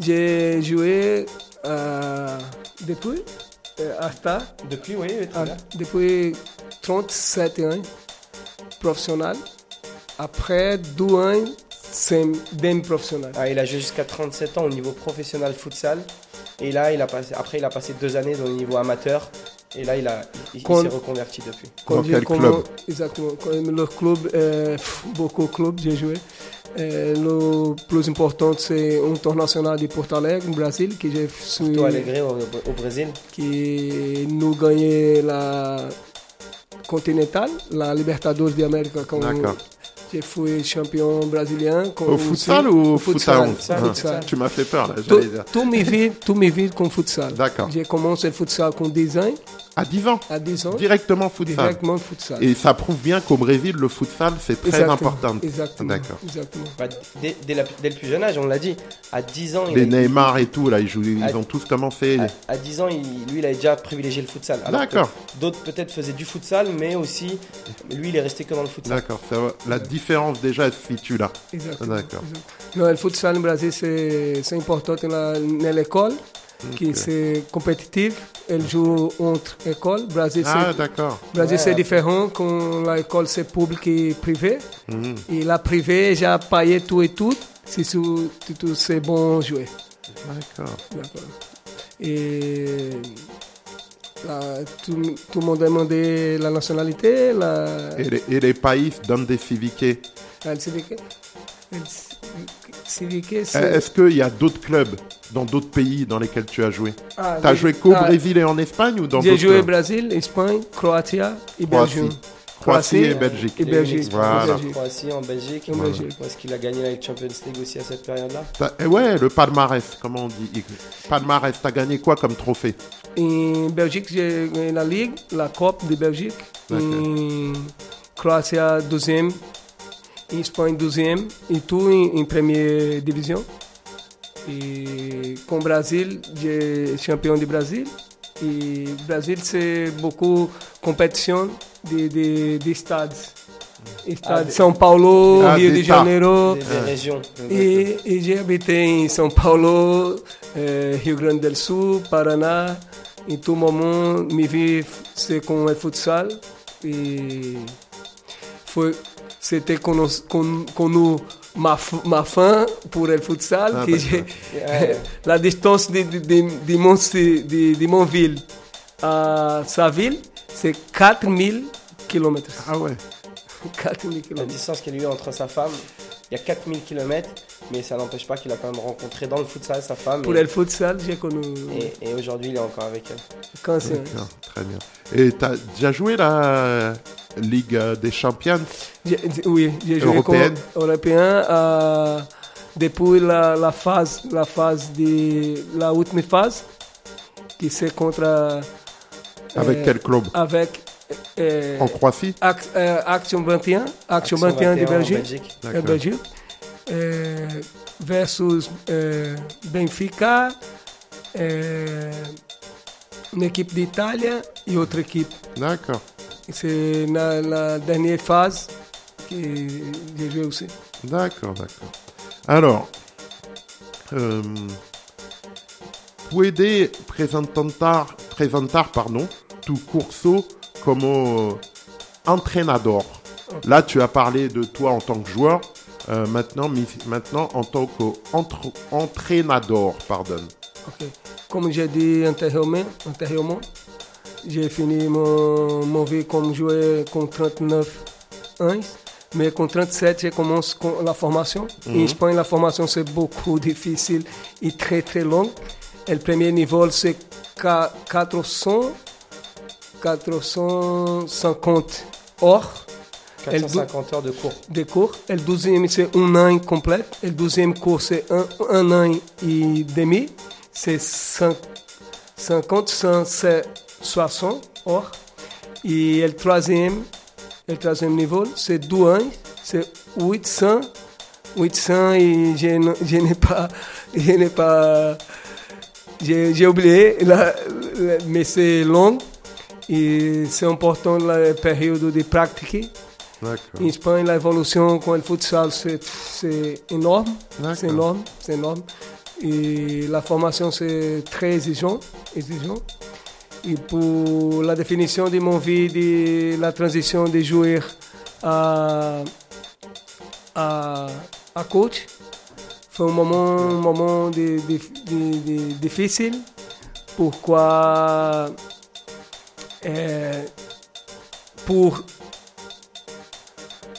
J'ai joué euh, depuis, euh, hasta, Depuis, oui, ah, depuis 37 ans professionnel. Après 2 ans, c'est demi-professionnel. Ah, il a joué jusqu'à 37 ans au niveau professionnel futsal. Et là, il a passé, après, il a passé deux années au niveau amateur. Et là, il, a, il, s'est reconverti depuis. Dans j'ai quel club Exactement. Comme le club, euh, beaucoup de clubs j'ai joué. Euh, le plus important, c'est International de Porto Alegre, au Brésil, que j'ai Porto Alegre au, au Brésil. qui nous gagnait la Continental, la Libertadores. Quand D'accord. J'ai fui champion brésilien. Au futsal ou au foot à futsal, 11 futsal, Ah, futsal. Tu m'as fait peur là, Tout, j'allais dire. tout mes vies, tout mes vies comme futsal. D'accord. J'ai commencé le futsal com 10 ans, À 10 ans? À 10 ans, Directement futsal. directement futsal. Et ça prouve bien qu'au Brésil, le futsal, c'est très Exactement, important. Exactement. D'accord. exactement. Bah, dès, dès la- dès le plus jeune âge, on l'a dit. À 10 ans, il Les a- Neymar et tout, là, ils, jouent, ils ont tous commencé. à, à 10 ans, il- lui, il a déjà privilégié le futsal. D'accord, D'autres peut-être faisaient du futsal, mais aussi, lui, il est resté que dans le futsal. d'accord. La différence déjà, se situe là. Exactement. D'accord. Non, le futsal no Brasil c'est c'est important na na l'école, que c'est compétitif. Elle joue entre écoles. Brasil Ah, c'est d'accord. Brasil c'est différent quand l'école c'est publique et privée. Mhm. Et la privée já payé tout et tout. Si tu, tu, tu c'est bon jouer. D'accord. D'accord. Et La- tout, tout le monde a demandé la nationalité, la, Et les, et les pays civique, Euh, c'est. Est-ce qu'il y a d'autres clubs dans d'autres pays dans lesquels tu as joué? Ah, Tu as joué qu'au ah, Brésil et en Espagne ou dans J'ai joué clubs? Brésil, Espagne, Croatie et. Belgique. Croatie et Belgique. Et Belgique. Voilà. en Croatie, en Belgique. En Belgique. Où est-ce qu'il a gagné la Champions League aussi à cette période-là eh ouais, le palmarès, comment on dit Palmarès, t'as gagné quoi comme trophée Em Belgique, j'ai gagné la Ligue, la Coupe de Belgique. Em Croátie, deuxième. Em Espanha, deuxième. E tout em, em Première Division. E com Brasil, j'ai champion du Brasil. E Brasil, c'est beaucoup compétition de, de, de stades. Estado Ah, de de- São Paulo, Ah, Rio de de tá. Janeiro. Des régions. E, e já habitei em São Paulo, eh, Rio Grande do Sul, Paraná. Em todo momento me vi ser com o futsal e foi c'était con, con, con ma, f- ma fã por el futsal Ah, que d'accord. j'ai- Ouais. la distance de, de, de, de, de, de mon ville à sa ville c'est 4000 km. Ah ouais [LAUGHS] 4000 La km. distance qu'il y a eu entre sa femme, il y a 4000 km, mais ça n'empêche pas qu'il a quand même rencontré dans le futsal sa femme. Pour et, el futsal, j'ai connu et, et aujourd'hui, il est encore avec elle. quand c'est très bien. Et t'as déjà joué la Ligue des Champions? Oui, j'ai joué Européenne? comme européen euh, depuis la, la phase, la phase de la ultime phase, qui c'est contre euh, Avec quel club avec euh, En Croatie euh, Action 21, Action, 21 de en Belgique, Belgique. euh, D'accord. Belgique, euh, versus euh, Benfica, euh, une équipe d'Italie et autre équipe. D'accord. C'est la, la dernière phase que j'ai joué aussi. D'accord, d'accord. Alors, euh, presentar, presentar pardon, tu curso como entrenador. Là, tu as parlé de toi en tant que joueur. euh, maintenant, maintenant, en tant qu'entraînador, pardon. Ok. Comme j'ai dit antérieurement, antérieurement j'ai fini mon, mon vie comme joueur com 39 ans, mais com 37, je commence com la formation. En Espagne, la formation, c'est beaucoup [LAUGHS] difficile et très, très long. Et le premier niveau, c'est qua- 400, 450 heures. Elle do- 450 heures de cours. de cours. Le deuxième, c'est un an complet. Le deuxième cours, c'est un, un an et demi. C'est cin- 50, 160 heures. Et le troisième, le troisième niveau, c'est deux ans. C'est 800. 800 et je, je n'ai pas... Je n'ai pas... J'ai j'ai oublié, la- la- mais c'est long. Et c'est important la période de pratique. D'accord. En Espagne, l'évolution com o futsal, c'est c'est énorme. D'accord. C'est énorme, c'est énorme. Et la formation, c'est très exigeant, exigeant. Et pour la définition de mon vie, de la transition de joueur à, à, à coach, foi um moment, um moment de, de, de, de, difficile. Pourquoi euh, pour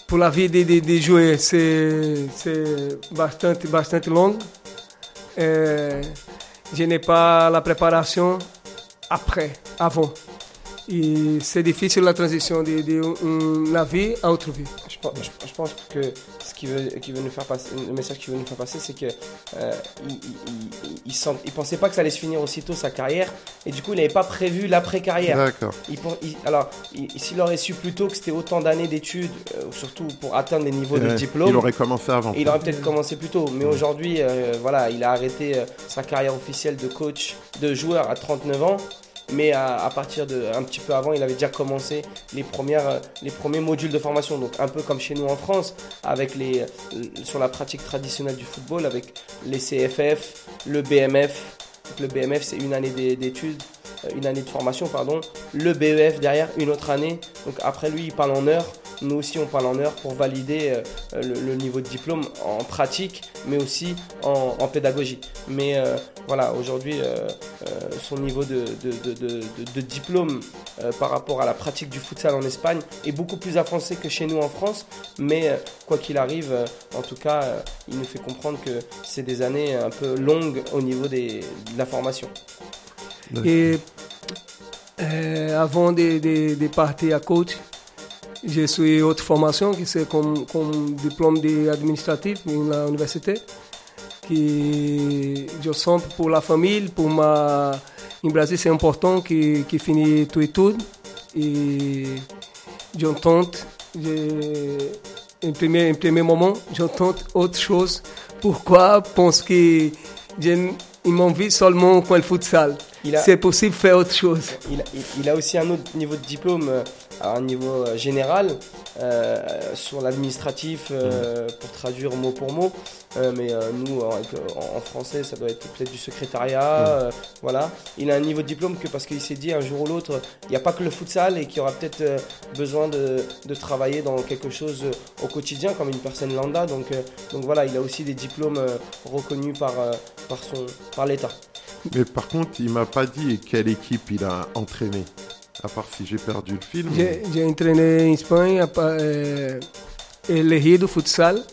pour la vie de, de, c'est c'est bastante, bastante. Euh, je n'ai pas la préparation après, avant. Et c'est difficile la transition de, de une- la vie à autre vie. Je je- je pense que qu'il veut, qu'il veut nous faire passer, le message qu'il veut nous faire passer, c'est que euh, il, il, il- il sent- il pensait pas que ça allait se finir aussitôt sa carrière, et du coup, il n'avait pas prévu. D'accord. Pen- il- alors, il- s'il aurait su plus tôt que c'était autant d'années d'études, euh, surtout pour atteindre les niveaux de diplôme, Il aurait commencé avant. et il aurait peut-être commencé plus tôt. Mais aujourd'hui, euh, voilà, il a arrêté euh, sa carrière officielle de coach, de joueur à 39 ans. Mais à, partir de un petit peu avant, il avait déjà commencé les premières, euh, les premiers modules de formation. Donc un peu comme chez nous en France, avec les, euh, sur la pratique traditionnelle du football, avec les CFF, le BMF. Donc, le BMF, c'est une année d'é- d'études, une année de formation, pardon. Le BEF derrière, une autre année. Donc après lui, il parle en heures. nous aussi on parle en heures pour valider le, niveau de diplôme en pratique, mais aussi en, pédagogie. Mais voilà, aujourd'hui, son niveau de, de diplôme par rapport à la pratique du futsal en Espagne est beaucoup plus avancé que chez nous en France. Mais quoi qu'il arrive, en tout cas, il nous fait comprendre que c'est des années un peu longues au niveau des, de la formation. Et euh, avant de, partir à coach, j'ai suivi autre formation qui c'est comme, comme diplôme administratif à l'université. Qui je sens pour la famille, pour ma. En Brasil, c'est important que, que finisse tout et tout. Et j'entends, en premier, en premier moment, j'entends autre chose. Pourquoi? Parce que j'ai une envie seulement pour le futsal c'est possible de faire autre chose. Il a, aussi un autre niveau de diplôme euh, à un niveau euh, général euh, sur l'administratif pour traduire mot pour mot. mais nous, en, français, ça doit être peut-être du secrétariat. voilà. Il a un niveau de diplôme que parce qu'il s'est dit un jour ou l'autre, il n'y a pas que le futsal et qu'il aura peut-être besoin de, travailler dans quelque chose au quotidien comme une personne lambda. Donc, donc voilà, il a aussi des diplômes reconnus par, par, par l'État. Mais par contre, il m'a pas dit quelle équipe il a entraîné. À part si j'ai perdu le film. J'ai entraîné en Espagne euh, l'Ejido Futsal,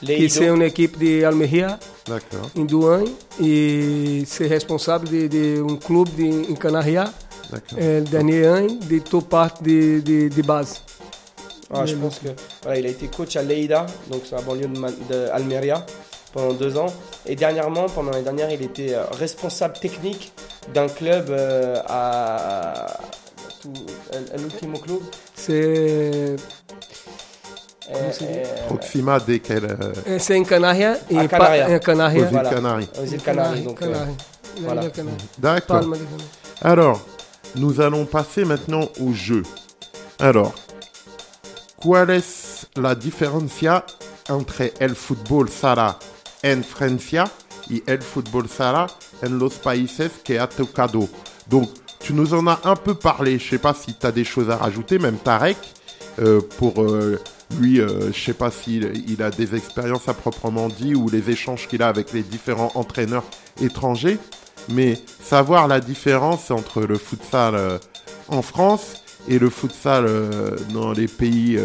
qui c'est une équipe de Almeria, en Douane, et c'est responsable d'un de, de club de, en Canaria. Le dernier an, de toute part de, de, de base. Ah, je pense que voilà, il a été coach à Leida, donc c'est la banlieue d'Almeria pendant deux ans. Et dernièrement, pendant l'année dernière, il était euh, responsable technique d'un club euh, à, à, l'ultimo club. C'est Proxima de quel C'est en Canaria et à Canaria. Pas, Canaria. Aux îles Canaries. Aux îles Canaries. Donc, voilà. D'accord. Alors, nous allons passer maintenant au jeu. Alors, quelle est la différence entre el football sala en Francia et el fútbol sala en los países que ha tocado? Donc, tu nous en as un peu parlé. Je sais pas si tu as des choses à rajouter, même Tarek, euh, pour euh, lui, euh, je sais pas s'il il a des expériences à proprement dit ou les échanges qu'il a avec les différents entraîneurs étrangers. Mais savoir la différence entre le futsal en France et le futsal dans les pays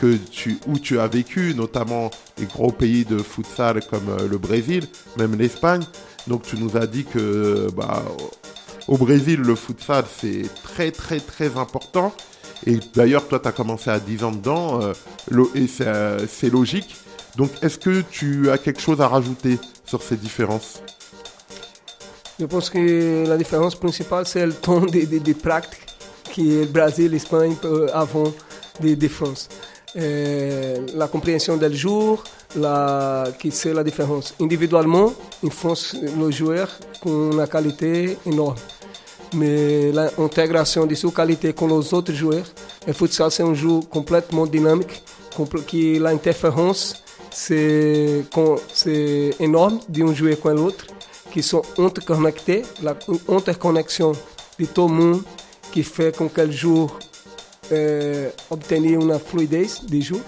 que tu, où tu as vécu, notamment les gros pays de futsal comme euh, le Brésil, même l'Espagne. Donc tu nous as dit que bah, au Brésil, le futsal, c'est très très très important. Et d'ailleurs, toi, tu as commencé à 10 ans dedans, euh, et euh, c'est logique. Donc, est-ce que tu as quelque chose à rajouter sur ces différences? Je pense que la différence principale, c'est le temps de, de que le Brésil et l'Espagne avant de, de France. Euh, la compréhension du jour, la, qui c'est la différence. Individuellement, en France, le joueur a une qualité énorme. Mais l'intégration de sa qualité avec les autres joueurs, le futsal c'est un jeu complètement dynamique, qui l'interférence c'est énorme d'un joueur avec l'autre, qui sont interconnectés, la interconnexion de tout le monde qui fait qu'on quel jour obtenir uma fluidez de jogo,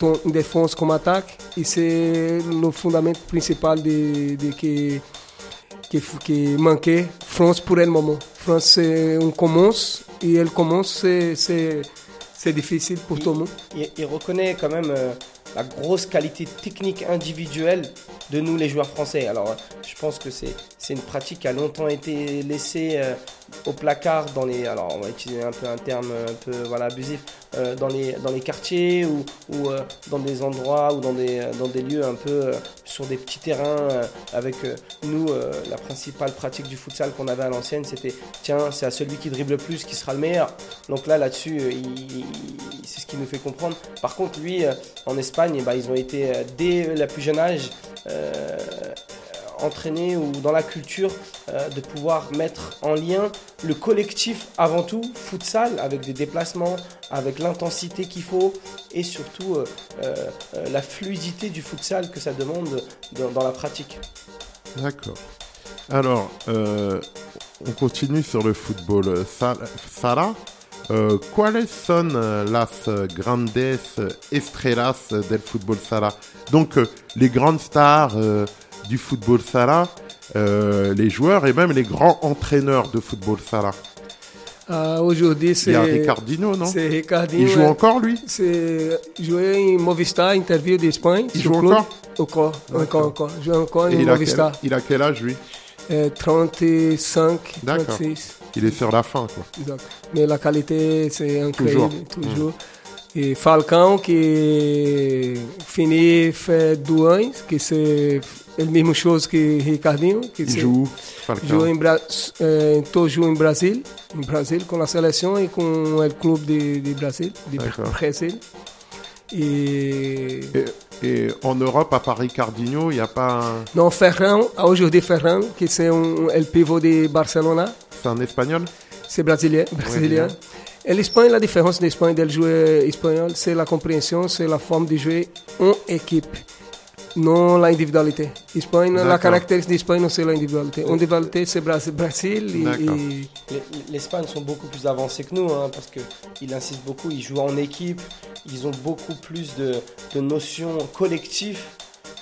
tanto em defesa como ataque, e c'est o fundamento principal de, de que que manquer France pour le moment. France, on commence et elle commence, c'est difficile pour il, tout le monde. Il, il reconnaît quand même euh, la grosse qualité technique individuelle de nous les joueurs français. Alors je pense que c'est une pratique qui a longtemps été laissée euh, au placard dans les alors on va utiliser un peu un terme un peu voilà abusif euh, dans les dans les quartiers ou, ou euh, dans des endroits ou dans des dans des lieux un peu sur des petits terrains avec nous la principale pratique du futsal qu'on avait à l'ancienne c'était tiens c'est à celui qui dribble le plus qui sera le meilleur. Donc là là-dessus c'est ce qui nous fait comprendre. Par contre lui en Espagne eh ben, ils ont été dès la plus jeune âge euh, entraîner ou dans la culture euh, de pouvoir mettre en lien le collectif avant tout, futsal, avec des déplacements, avec l'intensité qu'il faut et surtout euh, la fluidité du futsal que ça demande dans, la pratique. D'accord. Alors, on continue sur le football. Sala, euh, ¿cuáles son euh, las euh, grandes estrellas del fútbol sala Donc, euh, les grandes stars euh, du football sala, euh, les joueurs et même les grands entraîneurs de football sala. Ah, Aujourd'hui, Il y a c'est Ricardinho, non? c'est Ricardinho. Il joue encore, lui? C'est joué em Movistar, interview d'Espagne. Il joue encore? Encore, encore, encore. Joue il a, quel, Movistar. il a quel âge, lui? É 35, D'accord. 36. Il est sur la fin, quoi. Mais la qualité, c'est Toujours. incroyable, toujours. E Falcão, que fini fait deux ans, que c'est a mesma chose que Ricardinho, c'est- joue em, Bra eh, tô joue em Brasil, em Brasil com a seleção e com o clube de, de Brasil, de. E et, et en Europe, à part Ricardinho, il n'y a pas un... não Ferrão, aujourd'hui Ferrão, que c'est um el pivot de Barcelona, C'est un espagnol? C'est brésilien, brésilien. Et l'Espagne, la différence d'Espagne del joueur espagnol, c'est la compréhension, c'est la forme de jouer en équipe, non l'individualité. Espagne, la caractéristique d'Espagne, non c'est l'individualité. L'individualité, c'est Bras- Brésil et- L'Espagne sont beaucoup plus avancés que nous, hein, parce qu'ils insistent beaucoup, ils jouent en équipe, ils ont beaucoup plus de, de notions collectives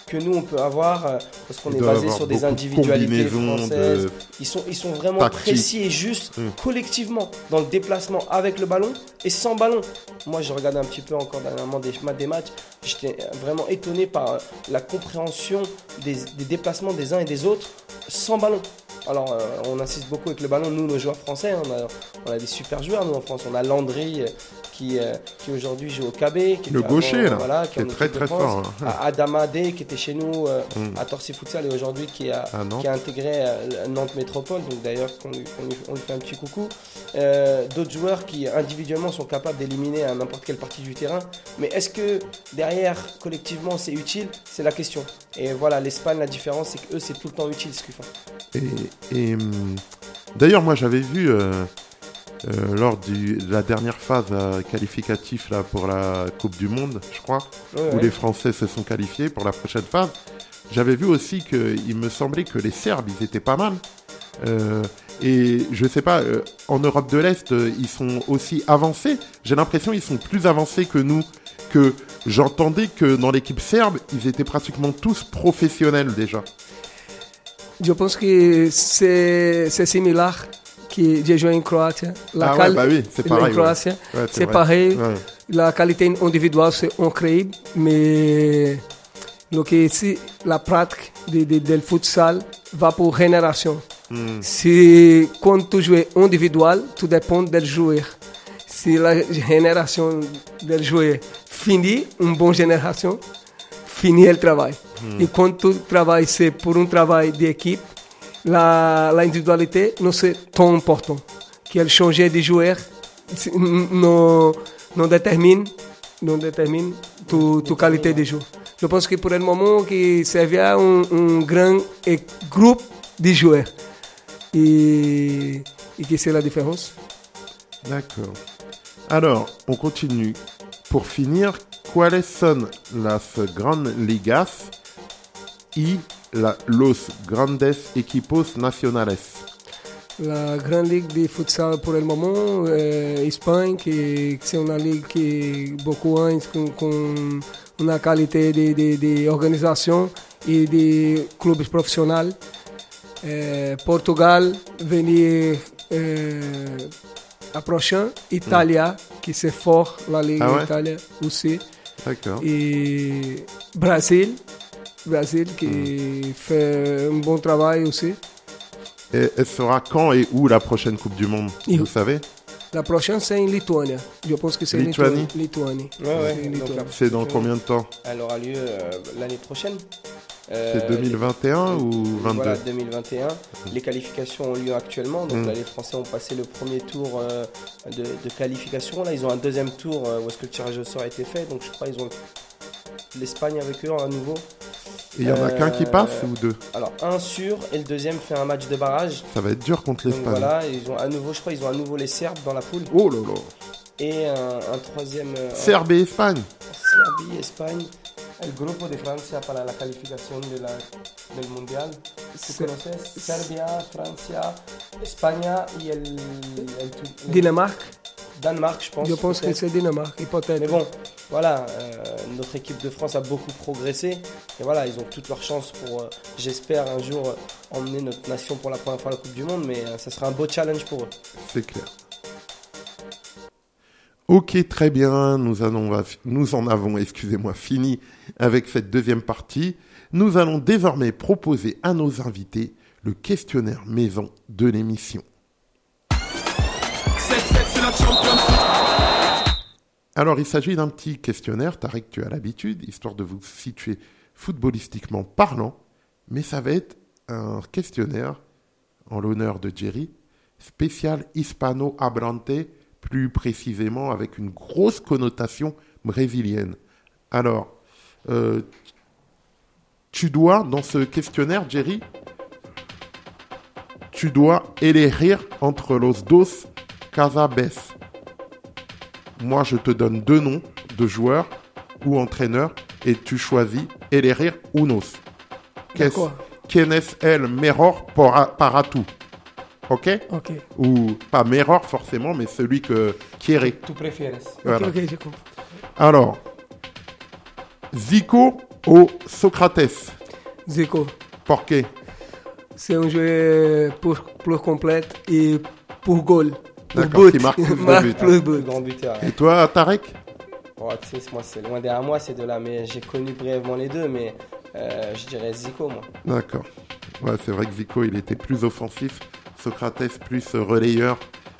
que nous on peut avoir, euh, parce qu'on est basé sur des individualités françaises. de- Ils, sont, ils sont vraiment précis et justes Mm. collectivement dans le déplacement avec le ballon et sans ballon. Moi je regardais un petit peu encore dernièrement des, des matchs, j'étais vraiment étonné par euh, la compréhension des, des déplacements des uns et des autres sans ballon. Alors, euh, on insiste beaucoup avec le ballon. Nous, nos joueurs français, on a, on a des super joueurs, nous, en France. On a Landry, euh, qui, euh, qui aujourd'hui joue au KB. Qui Le gaucher, avant, là, voilà, qui est très, très France. fort, hein. À- Adama Day, qui était chez nous euh, Mm. à Torcy Futsal et aujourd'hui qui, a- qui a intégré Nantes Métropole. Donc, d'ailleurs, on lui fait un petit coucou. D'autres joueurs qui, individuellement, sont capables d'éliminer à n'importe quelle partie du terrain. Mais est-ce que derrière, collectivement, c'est utile? C'est la question. Et voilà, l'Espagne, la différence, c'est qu'eux, c'est tout le temps utile ce qu'ils font. Et, et, hum, d'ailleurs, moi, j'avais vu euh, euh, lors du, de la dernière phase euh, qualificative là, pour la Coupe du Monde, je crois, Ouais, où ouais. les Français se sont qualifiés pour la prochaine phase. J'avais vu aussi qu'il me semblait que les Serbes, ils étaient pas mal. Euh, et je sais pas, en Europe de l'Est, ils sont aussi avancés. J'ai l'impression qu'ils sont plus avancés que nous. Que j'entendais que dans l'équipe serbe, ils étaient pratiquement tous professionnels déjà. Je pense que c'est similar que j'ai joué en Croatie. La ah ouais, bah oui, c'est pareil. Croatie, Ouais, c'est vrai. pareil. Ouais. La qualité individuelle, c'est incroyable, mais que ici, la pratique de, futsal va pour génération. Hmm. Si quand tu joues individuel, tout dépend du joueur. Si la génération del joueur finit, une bonne génération, finit le travail. Et quand tu travailles, c'est pour un travail d'équipe, la, la individualité, non c'est tant important. Qu'elle change de joueur, c'est- non, non détermine, non détermine tu, tu qualité de jeu. Je pense que pour le moment, que servait un, un grand eh, groupe de joueurs. Et, et que c'est la différence. D'accord. Alors, on continue. Pour finir, ¿cuáles son las grandes ligas y la- los grandes equipos nacionales? La grande ligue de futsal pour le moment, euh, Espagne, qui c'est une ligue qui beaucoup com, com une qualité de, de, de organisation et de clubs professionnels. Euh, Portugal, venir euh, à prochain. Italie, qui c'est fort, la ligue Ah ouais? aussi. D'accord. Et Brésil, Brésil qui fait un bon travail aussi. Et elle sera quand et où la prochaine Coupe du Monde Et Vous où? savez? La prochaine, c'est en Lituanie. Je pense que c'est Lituanie. Lituanie. Ouais, ouais. C'est Lituanie. la- C'est dans combien de temps? Elle aura lieu euh, l'année prochaine. C'est Euh, 2021 ou 22 Voilà, 2021. Les qualifications ont lieu actuellement. Donc Mm. là, les Français ont passé le premier tour euh, de, de qualification. Là, ils ont un deuxième tour euh, où est-ce que le tirage au sort a été fait. Donc je crois qu'ils ont l'Espagne avec eux à nouveau. Et il y en a qu'un qui passe ou deux Alors un sûr et le deuxième fait un match de barrage. Ça va être dur contre l'Espagne. voilà, ils ont à nouveau, je crois, ils ont à nouveau les Serbes dans la poule Oh là là et un, un troisième. euh, Serbie et Espagne Serbie, Espagne. El grupo de Francia para la calificación de la, del mundial. ¿Tú conoces? Serbia, Francia, España y el. el tu- Dinamarca. Danemark, je pense. Je pense que c'est Dinamarque, peut-être. Mais bon, voilà, euh, notre équipe de France a beaucoup progressé. Et voilà, ils ont toutes leurs chances pour, euh, j'espère, un jour euh, emmener notre nation pour la première fois à la Coupe du Monde. Mais euh, ça sera un beau challenge pour eux. C'est clair. Ok, très bien. Nous, allons, nous en avons, excusez-moi, fini avec cette deuxième partie. Nous allons désormais proposer à nos invités le questionnaire maison de l'émission. Alors, il s'agit d'un petit questionnaire, Tarek, tu as l'habitude, histoire de vous situer footballistiquement parlant, mais ça va être un questionnaire en l'honneur de Jerry, spécial hispano-abrante, plus précisément avec une grosse connotation brésilienne. Alors, euh, tu dois, dans ce questionnaire, Jerry, tu dois élegir entre los dos casabes. Moi, je te donne deux noms de joueurs ou entraîneurs et tu choisis elegir unos. Qu'est-ce- el mejor para, para tú? Ok Ok, Ou pas mejor forcément, mais celui que quiere. Tu préfères Voilà. ok, ok, je comprends. Alors, Zico ou Socrates? Zico, Por qué c'est un joueur pour, pour complète et pour goal. Pour D'accord, but. qui [LAUGHS] marque plus de Marque plus buts. grand buteur. Et toi, Tarek? Sais, moi, c'est loin derrière moi, c'est de là. Mais j'ai connu brièvement les deux. Mais euh, je dirais Zico, moi. D'accord. Ouais, c'est vrai que Zico, il était plus offensif. Socrates, plus euh, relayeur.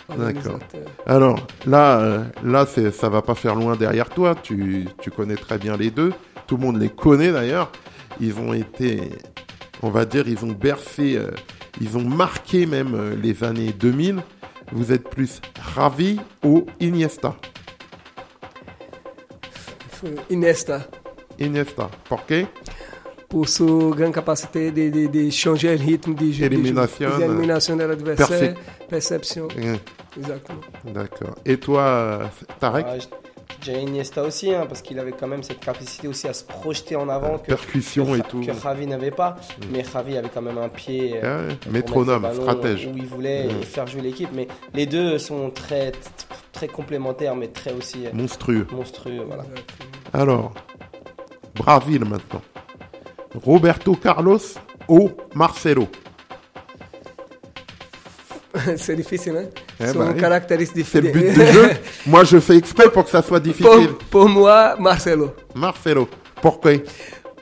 D'accord. Organisateur. Alors, là, euh, là c'est, ça va pas faire loin derrière toi. Tu, tu connais très bien les deux. Tout le monde les connaît d'ailleurs. Ils ont été, on va dire, ils ont bercé, euh, ils ont marqué même euh, les années 2000. Vous êtes plus Ravi ou Iniesta? Iniesta. Iniesta. Por Por sua grande capacidade de, de, de changer o ritmo de jogo. Eliminação, De, né? eliminação do adversário. Percepção. Eh, Exactement. D'accord. Et toi, Tarek Ah, dirais Iniesta aussi, hein, parce qu'il avait quand même cette capacité aussi à se projeter en avant que, Percussion et tout. que Javi n'avait pas. Mais Javi avait quand même un pied. euh, Ah pour Métronome, le stratège. Où il voulait Mm. faire jouer l'équipe. Mais les deux sont très, très complémentaires, mais très aussi euh, Monstrueux. monstrueux. Voilà. Alors, Braville maintenant. Roberto Carlos ou Marcelo? [LAUGHS] C'est difficile, hein? Eh São ben oui. caractéristiques C'est le but du jeu. [LAUGHS] Moi, je fais exprès pour que ça soit difficile. Pour, pour moi, Marcelo. Marcelo. Pourquoi?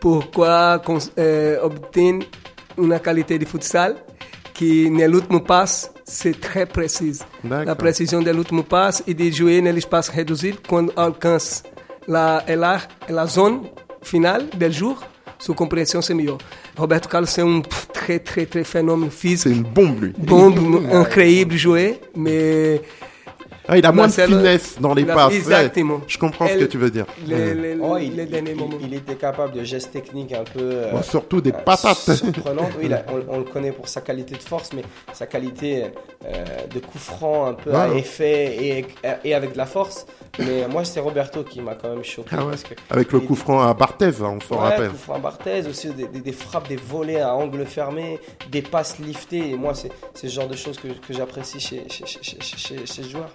Pourquoi eh, obtém uma qualité de futsal que no último passe c'est très précise. La précision do último passe e de jouer no espaço reduzido quando alcança la, la, la zone finale do jour, sua compreensão c'est melhor. Roberto Carlos c'est un pff, très très très phénomène C'est physique. une bombe, lui. Bombe, [LAUGHS] incroyable jouer, mais Ah, il a moins de finesse dans les passes. Ouais, Exactement. je comprends ce que tu veux dire. les, Ouais. les, Oh, il, les il- derniers il- moments. il était capable de gestes techniques un peu. euh, Bon, surtout des euh, patates. surprenantes. Oui, là, [LAUGHS] on, on le connaît pour sa qualité de force, mais sa qualité euh, de coup franc un peu à Ouais. effet et, et avec de la force. Mais moi, c'est Roberto qui m'a quand même choqué. Ah ouais. parce que Avec le coup franc à Barthez, on s'en Ouais, rappelle. coup franc Barthez, aussi des, des- des frappes, des volets à angle fermé, des passes liftées. Et moi, c'est c'est ce genre de choses que, que j'apprécie chez, chez, chez, chez, chez- chez ce joueur.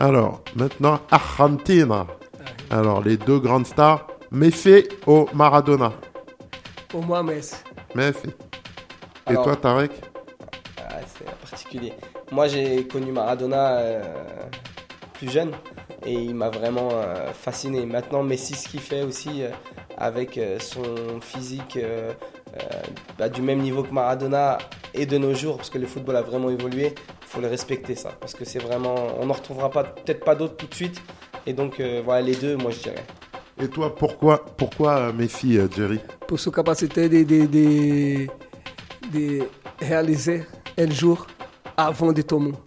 Alors, maintenant, Argentina. Alors, les deux grandes stars, Messi ou Maradona? Pour moi, Messi. Messi. Et Alors- toi, Tarek? Ah, c'est particulier. Moi, j'ai connu Maradona euh, plus jeune et il m'a vraiment euh, fasciné. Maintenant, Messi, ce qu'il fait aussi euh, avec euh, son physique bah, du même niveau que Maradona et de nos jours, parce que le football a vraiment évolué, il faut le respecter ça. Parce que c'est vraiment. On n'en retrouvera pas, peut-être pas d'autres tout de suite. Et donc, euh, voilà, les deux, moi, je dirais. Et toi, pourquoi, pourquoi euh, Messi, euh, Jerry? Por sua capacidade de, de, de, de realizar o jogo avant de todo mundo.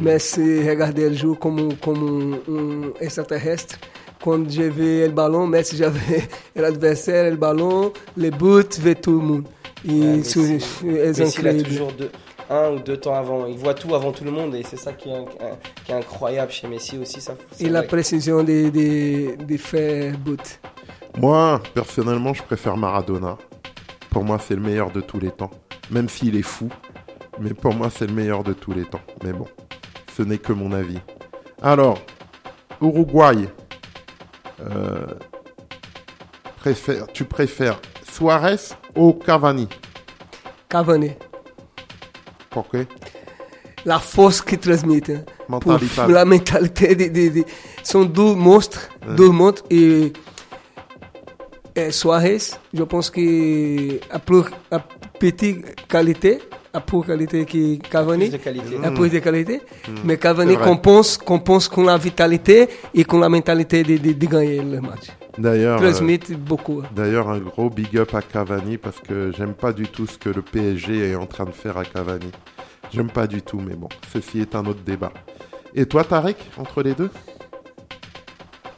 Messi regardei o jogo como, como um, um extraterrestre. Quando já vê o balão, Messi o balão, [LAUGHS] le but, vê todo mundo. E Ouais, isso Messi- é Messi, il a incrível. toujours deux, un ou deux temps avant. Il voit tout avant tout le monde et c'est ça qui est, un- un- qui est incroyable chez Messi aussi. Ça, c'est E a vrai. precisão de, de, de faire but. Moi, personnellement, je préfère Maradona. Pour moi, c'est le meilleur de tous les temps. Même s'il est fou. Mais pour moi, c'est le meilleur de tous les temps. Mais bon, ce n'est que mon avis. Alors, Uruguay, euh, préfère- tu préfères Suarez ou Cavani? Cavani. Pourquoi La force qu'il transmet. hein. Mentalité. Pour la mentalité de, de, de- sont deux monstres, deux monstres et, et Suarez, je pense que a plus a petite qualité, a plus qualité que Cavani. Plus de qualité. qualité, mais Cavani compense, compense com la vitalité et com la mentalité de, de, de gagner le match. D'ailleurs, euh, Transmet beaucoup. d'ailleurs, un gros big up à Cavani parce que j'aime pas du tout ce que le PSG est en train de faire à Cavani. J'aime pas du tout, mais bon, ceci est un autre débat. Et toi, Tarek, entre les deux?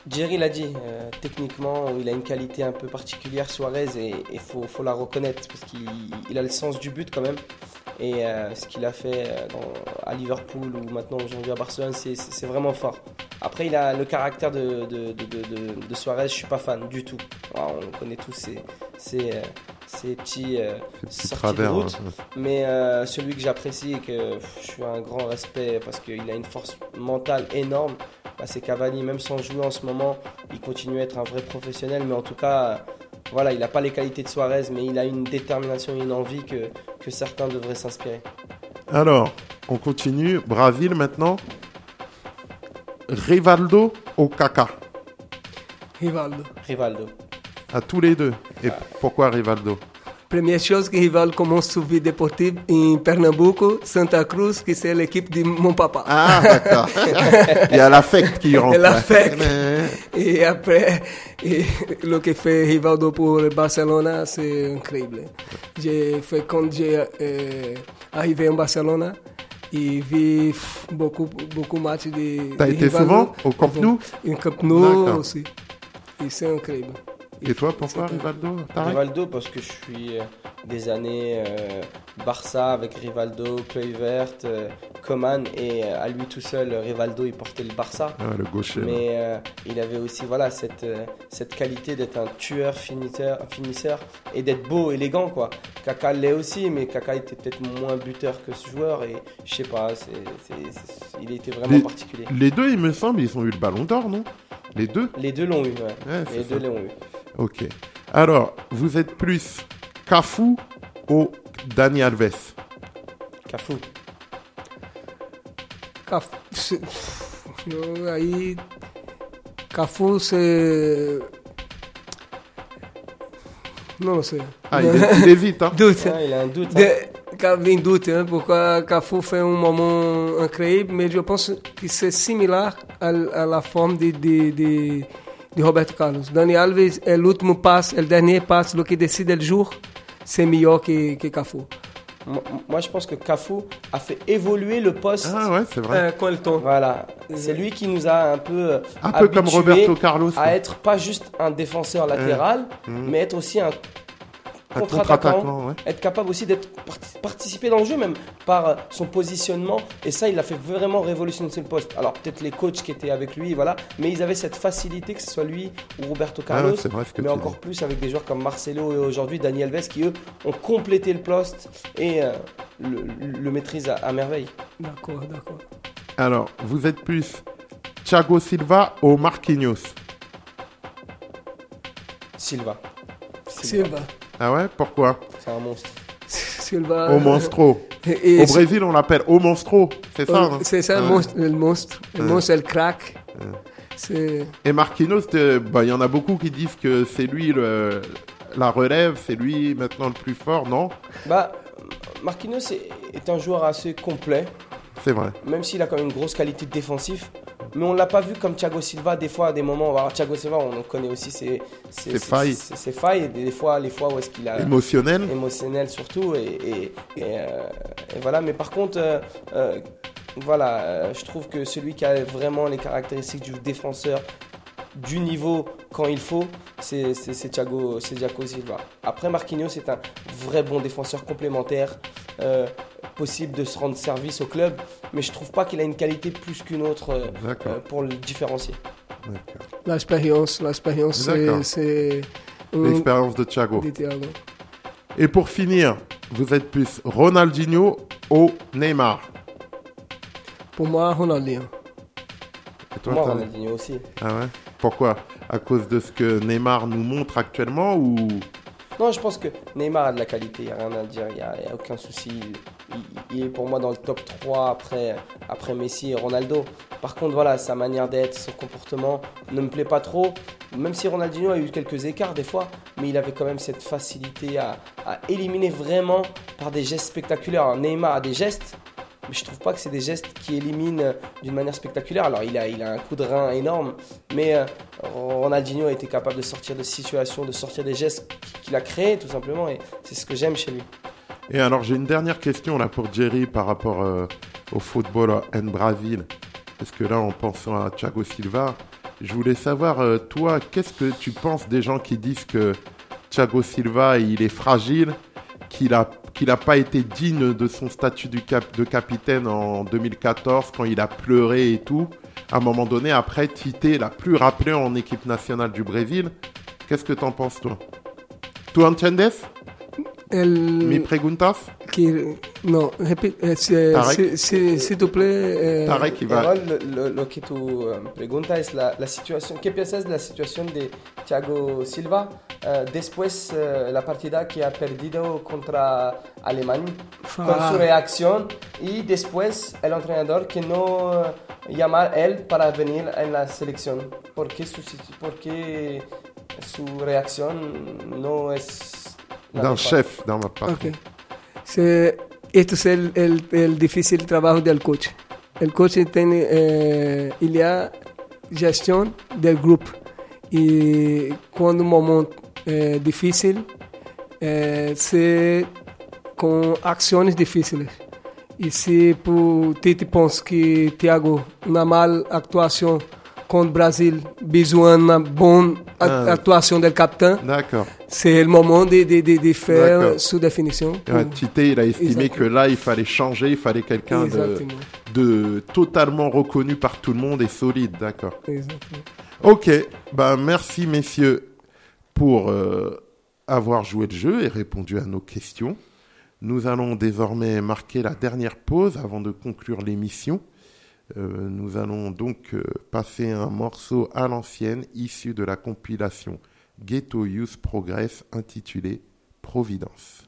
Jerry l'a dit, euh, techniquement, il a une qualité un peu particulière, Suarez, et il faut, la reconnaître, parce qu'il il a le sens du but quand même. Et euh, ce qu'il a fait euh, à Liverpool ou maintenant aujourd'hui à Barcelone, c'est- vraiment fort. Après, il a le caractère de, Suarez, je suis pas fan du tout. Alors, on connaît tous ces, euh, ces petits, euh, petits travers. de route. hein. Mais euh, celui que j'apprécie et que pff, je suis un grand respect parce qu'il a une force mentale énorme, bah, c'est Cavani. Même sans jouer en ce moment, il continue à être un vrai professionnel. Mais en tout cas, euh, voilà, il n'a pas les qualités de Suarez, mais il a une détermination et une envie que, que certains devraient s'inspirer. Alors, on continue. Brésil maintenant. Rivaldo ou Kaka Rivaldo. Rivaldo. À tous les deux. Et pourquoi Rivaldo? Première chose que Rivaldo commence sua vida deportiva em Pernambuco, Santa Cruz, que c'est l'équipe de mon papa. Ah, d'accord. [LAUGHS] Il y a l'affect qui rentre. Et l'affect. Et après, et le que fait Rivaldo pour Barcelona, c'est incroyable. J'ai fait quand j'ai euh, arrivé en Barcelone et vu beaucoup, beaucoup de matchs de. T'as été Rivaldo. souvent au Camp Nou? Au Camp Nou aussi. Et c'est incroyable. Et toi, pourquoi Rivaldo? Rivaldo parce que je suis euh, des années euh, Barça avec Rivaldo, Kluivert, euh, Coman et euh, à lui tout seul, Rivaldo il portait le Barça. Ah, Le gaucher. Mais il avait aussi voilà, cette, cette qualité d'être un tueur, finisseur, finisseur et d'être beau, élégant. quoi. Kaka l'est aussi, mais Kaka était peut-être moins buteur que ce joueur. Et je sais pas, c'est- il était vraiment Les- particulier. Les deux, il me semble, ils ont eu le ballon d'or, non? Les deux? Les deux l'ont eu, ouais. Les ça. deux l'ont eu. Ok. Alors, vous êtes plus Cafu ou Dani Alves? Cafou. Cafu, aí Cafu c'est não sei. Ah, il, est, vite, hein [LAUGHS] doute Ah, il a un doute. hein. de, Ca- vem doute hein, porque Cafu fait un moment incroyable mais je pense que c'est similar à, à la forme de, de, de, de Roberto Carlos. Dani Alves é l'último passe é le dernier passe le qui décide le jour c'est meilleur que, que Cafu Moi, moi, je pense que Cafou a fait évoluer le poste. Ah ouais, c'est vrai. euh, Voilà, c'est lui qui nous a un peu euh, Un peu comme Roberto Carlos. quoi. à être pas juste un défenseur latéral, mais être aussi Un contre-attaquant, ouais. être capable aussi d'être parti- participer dans le jeu même par euh, son positionnement et ça il a fait vraiment révolutionner le poste. Alors peut-être les coachs qui étaient avec lui voilà, mais ils avaient cette facilité que ce soit lui ou Roberto Carlos. mais encore dis. plus avec des joueurs comme Marcelo et aujourd'hui Daniel Alves qui eux ont complété le poste et euh, le, le maîtrisent à, à merveille. d'accord d'accord Alors, vous êtes plus Thiago Silva ou Marquinhos? Silva. Silva Ah ouais? Pourquoi? C'est un monstre. [LAUGHS] Silva Au monstro. Et- et- Au Brésil, on l'appelle au monstro. C'est ça Euh, hein? C'est ça, ouais. monstre, le monstre. Le Ouais. monstre, c'est le crack. C'est Et Marquinhos, bah, il y en a beaucoup qui disent que c'est lui le, la relève, c'est lui maintenant le plus fort. Non? Bah, Marquinhos est, est un joueur assez complet, C'est vrai. même s'il a quand même une grosse qualité de défensif. Mais on l'a pas vu comme Thiago Silva. Des fois, à des moments, alors Thiago Silva, on connaît aussi ses, Ses failles. ses- ses failles. Des fois, les fois où est-ce qu'il a Émotionnel. émotionnel surtout. Et, et- et, euh, et voilà. Mais par contre, euh, euh, voilà, je trouve que celui qui a vraiment les caractéristiques du défenseur du niveau quand il faut, c'est Thiago, Silva. Après, Marquinhos c'est un vrai bon défenseur complémentaire, euh, possible de se rendre service au club, mais je trouve pas qu'il a une qualité plus qu'une autre euh, euh, pour le différencier. L'expérience. L'expérience, c'est. un- L'expérience de Thiago. de Thiago. Et pour finir, vous êtes plus Ronaldinho ou Neymar? Pour moi, Ronaldinho. Et Toi, Moi, Ronaldinho aussi. Ah ouais? Pourquoi? À cause de ce que Neymar nous montre actuellement ou? Non, je pense que Neymar a de la qualité, il n'y a rien à dire, il n'y a, il y a aucun souci. Il, est pour moi dans le top 3 après, après Messi et Ronaldo. Par contre, voilà, sa manière d'être, son comportement ne me plaît pas trop. Même si Ronaldinho a eu quelques écarts des fois, mais il avait quand même cette facilité à, éliminer vraiment par des gestes spectaculaires. Neymar a des gestes, mais je trouve pas que c'est des gestes qui éliminent euh, d'une manière spectaculaire. Alors il a, il a un coup de rein énorme, mais euh, Ronaldinho a été capable de sortir de situations, de sortir des gestes qu'il a créés tout simplement, et c'est ce que j'aime chez lui. Et alors j'ai une dernière question là pour Jerry par rapport euh, au football en Brésil. Parce que là, en pensant à Thiago Silva, je voulais savoir, euh, toi, qu'est-ce que tu penses des gens qui disent que Thiago Silva, il est fragile, qu'il a qu'il n'a pas été digne de son statut de capitaine en 2014 quand il a pleuré et tout. À un moment donné, après, Tite l'a plus rappelé en équipe nationale du Brésil. Qu'est-ce que t'en penses, toi? Tu entendes El, Mi preguntas que, no, repite, eh, si- Tarek. si- si- s'il te plaît. eh, Tarek, il va... Lo, lo- que tu eh, pregunta es la, la situación, ¿qué piensas de la situación de Thiago Silva eh, después eh, la partida que ha perdido contra Alemania? con Ah. su reacción y después el entrenador que no eh, llama a él para venir en la selección? ¿Por qué su, por qué su reacción no es mejor? chef, d'un patron. Ok. Se- esto es el, el, el difícil trabajo del coach. El coach tiene, eh, ele é gestão del grupo. E quando um momento é difícil, é, se com ações difíceis. E se por Tite pensa que Thiago na mal atuação Brasil, visuando uma boa a- Ah. atuação do capitão, D'accord. c'est le moment de, de, de, de faire sous définition. Tite, il a estimé Exactement. que là, il fallait changer, il fallait quelqu'un de, totalement reconnu par tout le monde et solide, d'accord. Exactement. Ok, bah merci messieurs pour euh, avoir joué le jeu et répondu à nos questions. Nous allons désormais marquer la dernière pause avant de conclure l'émission. Euh, nous allons donc euh, passer un morceau à l'ancienne issu de la compilation Ghetto Youth Progress intitulé Providence.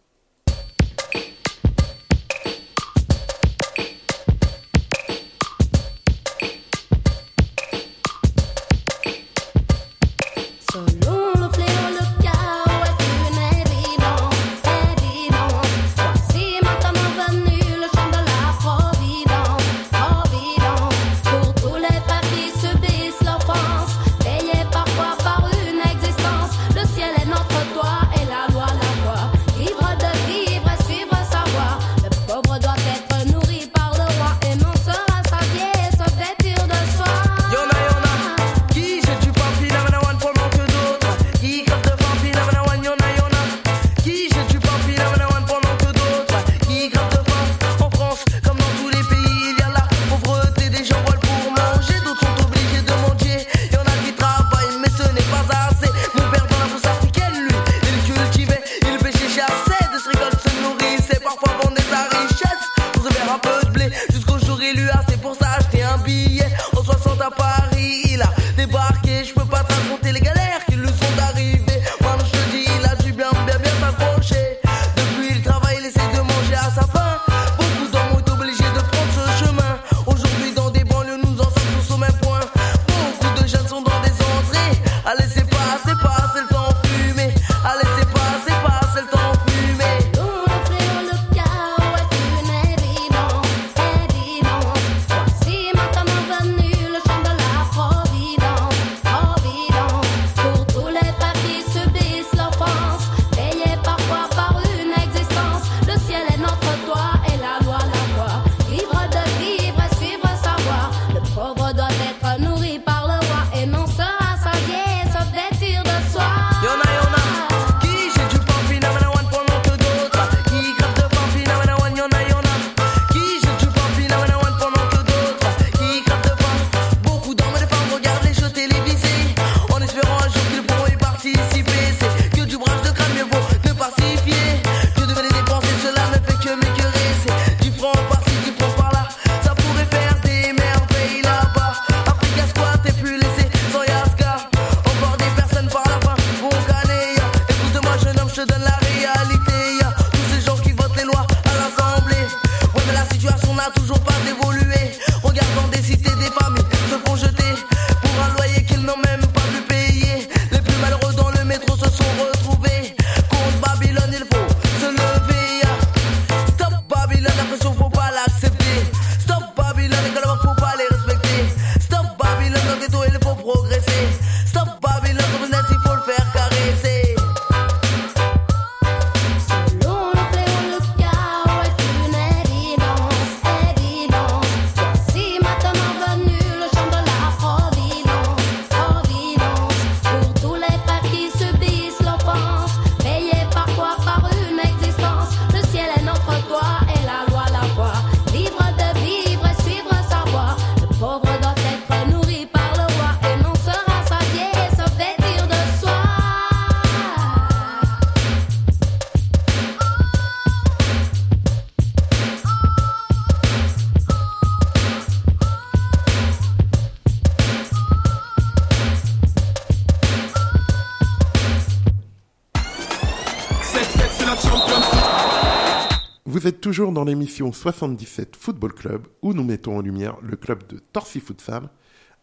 Toujours dans l'émission 77 Football Club où nous mettons en lumière le club de Torcy Futsal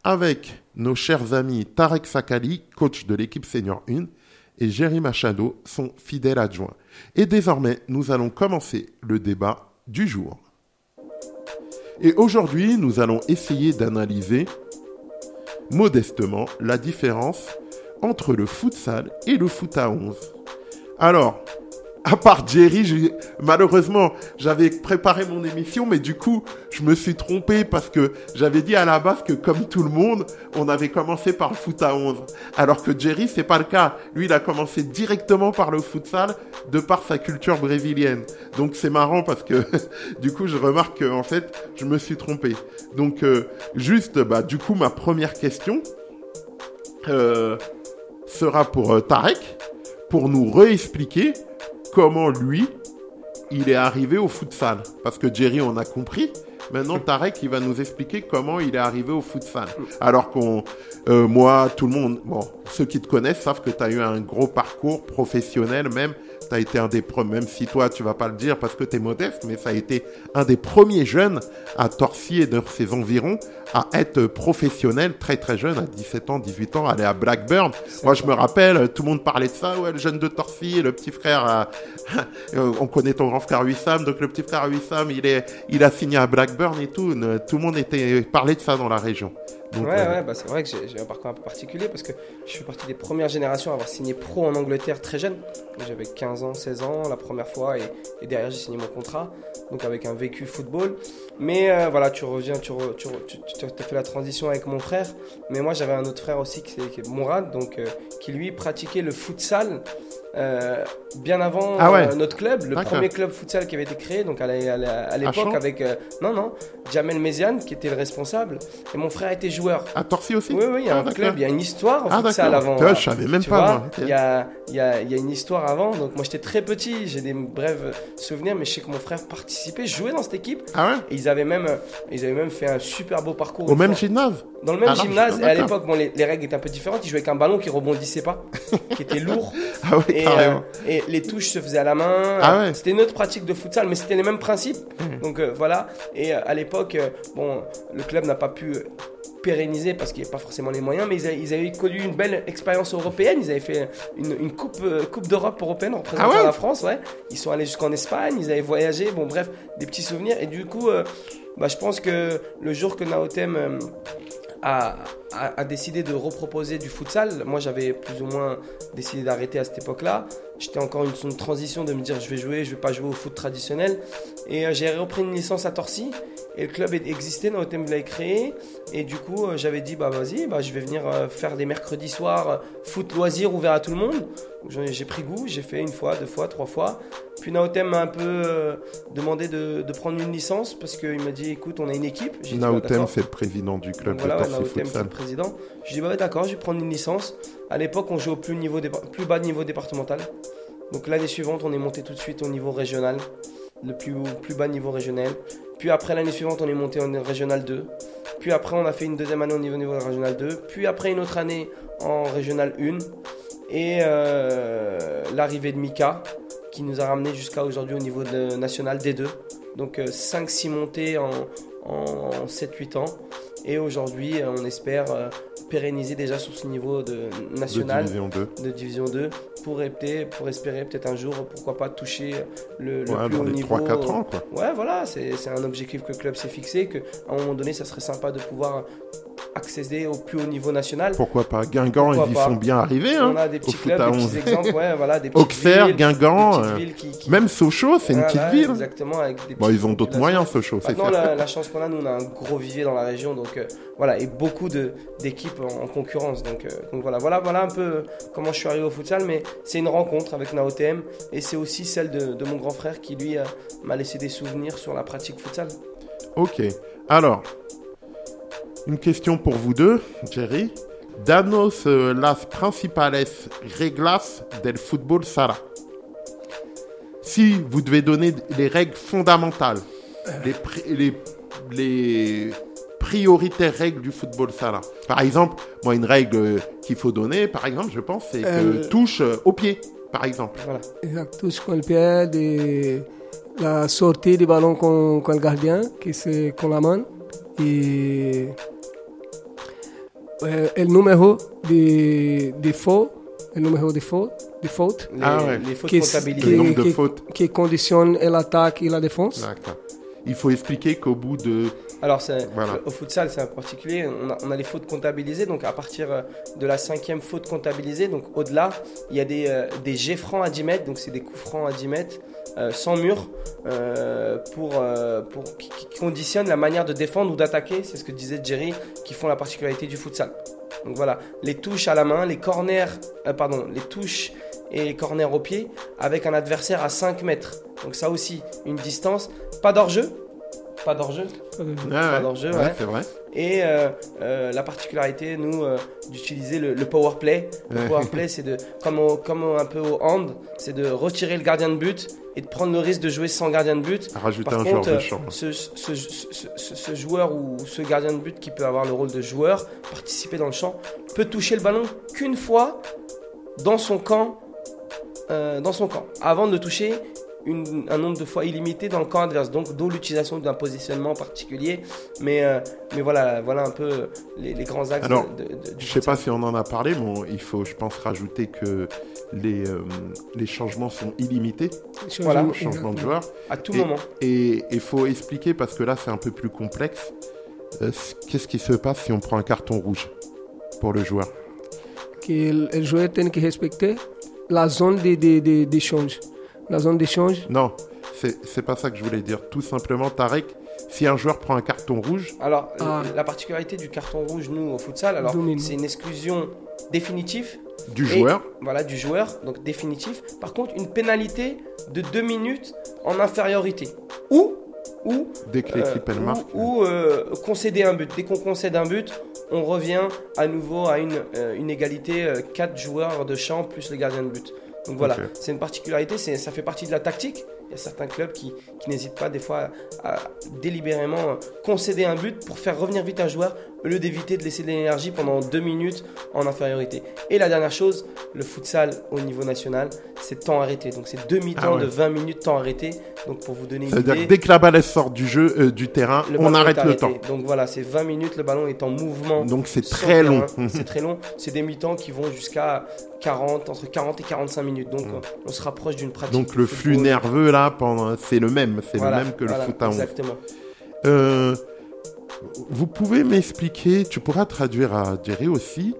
avec nos chers amis Tarek Sakali, coach de l'équipe senior 1, et Jerry Machado, son fidèle adjoint. Et désormais, nous allons commencer le débat du jour. Et aujourd'hui, nous allons essayer d'analyser modestement la différence entre le futsal et le foot à 11. Alors, à part Jerry, malheureusement, j'avais préparé mon émission, mais du coup, je me suis trompé parce que j'avais dit à la base que, comme tout le monde, on avait commencé par le foot à 11. Alors que Jerry, c'est pas le cas. Lui, il a commencé directement par le futsal de par sa culture brésilienne. Donc, c'est marrant parce que, [LAUGHS] du coup, je remarque que, en fait, je me suis trompé. Donc, euh, juste, bah, du coup, ma première question, euh, sera pour euh, Tarek, pour nous réexpliquer comment lui, il est arrivé au futsal. Parce que Jerry, on a compris. Maintenant, Tarek, il va nous expliquer comment il est arrivé au futsal. Alors qu'on, euh, moi, tout le monde, bon, ceux qui te connaissent savent que tu as eu un gros parcours professionnel même. Tu as été un des premiers, même si toi, tu vas pas le dire parce que tu es modeste, mais ça a été un des premiers jeunes à Torcy et de ses environs à être professionnel très très jeune, à 17 ans, 18 ans, aller à Blackburn. Moi, je me rappelle, tout le monde parlait de ça, ouais, le jeune de Torcy, le petit frère, euh, [LAUGHS] euh, on connaît ton grand frère Wissam, donc le petit frère Wissam, il est, il a signé à Blackburn et tout. Tout le monde était parlait de ça dans la région. Donc, Ouais, euh, ouais, bah c'est vrai que j'ai un parcours un peu particulier parce que je fais partie des premières générations à avoir signé pro en Angleterre très jeune. J'avais 15 ans, 16 ans la première fois et, et derrière j'ai signé mon contrat, donc avec un vécu football. Mais euh, voilà, tu reviens, tu, re- tu, re- tu, tu as fait la transition avec mon frère, mais moi j'avais un autre frère aussi qui, est- qui est Mourad, donc, euh, qui lui pratiquait le futsal. Euh, bien avant Ah ouais. euh, notre club, le premier club futsal qui avait été créé, donc à l'époque avec euh, non non Jamel Méziane qui était le responsable et mon frère était joueur. À Torcy aussi Oui, oui, il y a Ah, un club, il y a une histoire en Ah, futsal d'accord. avant. Je savais même Tu pas. Il y a, il y, a, y a une histoire avant, donc moi j'étais très petit, j'ai des brèves souvenirs, mais je sais que mon frère participait, jouait dans cette équipe, Ah ouais? Et ils avaient même, ils avaient même fait un super beau parcours. Au même gymnase? Dans le même Ah, non, gymnase, et à l'époque, bon, les, les règles étaient un peu différentes, ils jouaient avec un ballon qui rebondissait pas, qui était lourd, [LAUGHS] Ah et, euh, et les touches se faisaient à la main. Ah ouais. C'était une autre pratique de futsal, mais c'était les mêmes principes. Hmm. Donc euh, voilà. Et euh, à l'époque, bon, le club n'a pas pu pérenniser parce qu'il n'y avait pas forcément les moyens, mais ils avaient, ils avaient connu une belle expérience européenne. Ils avaient fait une, une coupe, euh, coupe d'Europe européenne en représentant Ah ouais la France. Ouais. Ils sont allés jusqu'en Espagne, ils avaient voyagé. Bon, bref, des petits souvenirs. Et du coup, euh, bah, je pense que le jour que Naotem euh, a, décidé de reproposer du futsal. Moi, j'avais plus ou moins décidé d'arrêter à cette époque-là. J'étais encore une, une transition de me dire je vais jouer, je vais pas jouer au foot traditionnel. Et euh, j'ai repris une licence à Torcy. Et le club existait, Naotem l'avait créé. Et du coup, euh, j'avais dit bah vas-y, bah, je vais venir euh, faire des mercredis soirs foot loisirs ouverts à tout le monde. J'ai pris goût, j'ai fait une fois, deux fois, trois fois. Puis Naotem m'a un peu demandé de, de prendre une licence parce qu'il m'a dit écoute, on a une équipe. Bah, Naotem, c'est le président du club Donc voilà, Naotem, le président. Je dis bah ouais, d'accord, je vais prendre une licence. À l'époque, on jouait au plus, bas niveau départemental. Donc l'année suivante, on est monté tout de suite au niveau régional, le plus, bas niveau régional. Puis après l'année suivante, on est monté en régional 2. Puis après, on a fait une deuxième année au niveau, niveau régional 2. Puis après, une autre année en régional 1. Et euh, l'arrivée de Mika, qui nous a ramené jusqu'à aujourd'hui au niveau national D2. Donc 5-6 montées en, en 7-8 ans. Et aujourd'hui, euh, on espère euh, pérenniser déjà sur ce niveau de de national Division 2. de Division 2 pour, espérer- pour espérer peut-être un jour, pourquoi pas, toucher le, le Ouais, plus dans haut les niveau. 3-4 ans, quoi. Ouais, voilà, c'est c'est un objectif que le club s'est fixé, qu'à un moment donné, ça serait sympa de pouvoir accéder au plus haut niveau national. Pourquoi pas Guingamp, Pourquoi ils y sont bien arrivés, hein On a des petits clubs, des 11. petits exemples, ouais, voilà, des [LAUGHS] petites Auxerre, villes, Guingamp, des euh, villes qui, qui- Même Sochaux, c'est une petite ville. Exactement, avec des Bon, ils ont d'autres moyens, Sochaux, certain. la, la chance qu'on a, nous, on a un gros vivier dans la région, donc euh, voilà, et beaucoup d'équipes en, en concurrence. Donc, euh, donc voilà, voilà, voilà un peu comment je suis arrivé au futsal, mais c'est une rencontre avec Naotm, et c'est aussi celle de, de mon grand frère qui, lui, euh, m'a laissé des souvenirs sur la pratique futsal. Ok. Alors, une question pour vous deux, Jerry. Danos euh, las principales reglas del fútbol sala. Si vous devez donner les règles fondamentales, les, pri- les, les prioritaires règles du football sala. Par exemple, moi, une règle euh, qu'il faut donner, par exemple, je pense, c'est que Euh, touche euh, au pied, par exemple. Voilà. Exacto, con el pie de la sortie du ballon con, con le gardien, qui c'est con la main, et euh, le numéro de, de faute, le numéro de faute, de faute Les, Ah ouais. les fautes qui. Le nombre de qui- fautes. qui conditionne l'attaque et la défense. D'accord. Il faut expliquer qu'au bout de. Alors, Voilà. au futsal, c'est un particulier. On a, on a les fautes comptabilisées. Donc, à partir euh, de la cinquième faute comptabilisée, donc au-delà, il y a des, euh, des jets francs à 10 mètres. Donc, c'est des coups francs à 10 mètres, euh, sans mur, euh, pour, pour, qui, qui conditionnent la manière de défendre ou d'attaquer. C'est ce que disait Jerry, qui font la particularité du futsal. Donc, voilà. Les touches à la main, les corners, pardon, les touches et les corners au pied, avec un adversaire à 5 mètres. Donc, ça aussi, une distance. Pas d'hors-jeu. Pas d'hors-jeu. Ah ouais. d'enjeu, Ouais, ouais. c'est vrai. Et euh, euh, la particularité, nous, euh, d'utiliser le, le power play. Le Ouais. power play, [LAUGHS] c'est de, comme, au- comme au- un peu au hand, c'est de retirer le gardien de but et de prendre le risque de jouer sans gardien de but. Rajouter Par un contre, joueur de euh, champ. ce, ce- ce- ce- ce- ce joueur ou ce gardien de but qui peut avoir le rôle de joueur, participer dans le champ, peut toucher le ballon qu'une fois dans son camp, euh, dans son camp, avant de le toucher une- un nombre de fois illimité dans le camp adverse. Donc, d'où l'utilisation d'un positionnement particulier. Mais, euh, mais voilà, voilà un peu les, les grands axes. Alors, de, de- de- Je sais pas si on en a parlé, mais on- il faut, je pense, rajouter que les, euh, les changements sont illimités, Voilà. Changement- de exactement. joueurs. À tout Et- moment. Et il faut expliquer, parce que là, c'est un peu plus complexe, euh, qu'est-ce qui se passe si on prend un carton rouge pour le joueur? Que le joueur tem que respecter la zone de, de, de, d'échange. La zone d'échange, Non, c'est c'est pas ça que je voulais dire. Tout simplement, Tarek, si un joueur prend un carton rouge, Alors, Ah. la particularité du carton rouge, nous, au futsal, alors, c'est une exclusion définitive du Et- joueur, voilà, du joueur, donc définitif. Par contre, une pénalité de 2 minutes en infériorité. Ou, ou, dès que euh, l'équipe elle ou- marque, ou, euh, concéder un but. Dès qu'on concède un but, on revient à nouveau à une, euh, une égalité 4 joueurs de champ plus le gardien de but. Donc voilà, c'est une particularité, c'est- ça fait partie de la tactique. Il y a certains clubs qui, qui n'hésitent pas des fois à, à délibérément concéder un but pour faire revenir vite un joueur au lieu d'éviter de laisser de l'énergie pendant deux minutes en infériorité. Et la dernière chose, le futsal au niveau national, c'est temps arrêté. Donc c'est demi-temps Ah ouais. de 20 minutes temps arrêté. Donc pour vous donner une c'est-à-dire idée, que dès que la balle sort du jeu, euh, du terrain, on arrête le temps. Donc voilà, c'est 20 minutes, le ballon est en mouvement. Donc c'est très long. C'est très long. C'est des mi-temps qui vont jusqu'à 40, entre 40 et 45 minutes. Donc on se rapproche d'une pratique. Donc le flux nerveux là, pendant, c'est le même, c'est Voilà, le même que voilà, le foot à 11. Exactement. Euh, vous pouvez m'expliquer, tu pourras traduire à Jerry aussi,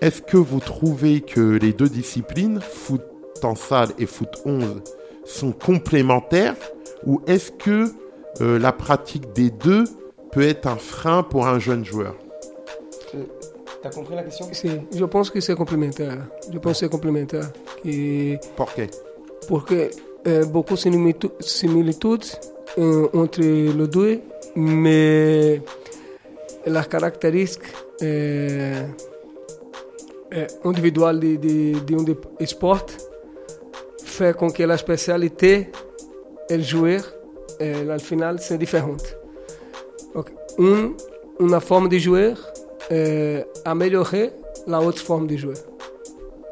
est-ce que vous trouvez que les deux disciplines, foot en salle et foot 11, sont complémentaires ou est-ce que euh, la pratique des deux peut être un frein pour un jeune joueur? T'as compris la question? C'est- je pense que c'est complémentaire. Je pense que c'est complémentaire. Que, Pourquoi porque euh, beaucoup de similitu- similitudes euh, entre les deux, mais la caractéristique euh, individuelle de, de, de un de- sport fait que la spécialité et le joueur, euh, au final, c'est différent. Donc, un, une forme de jouer euh, améliorer la autre forme de jouer.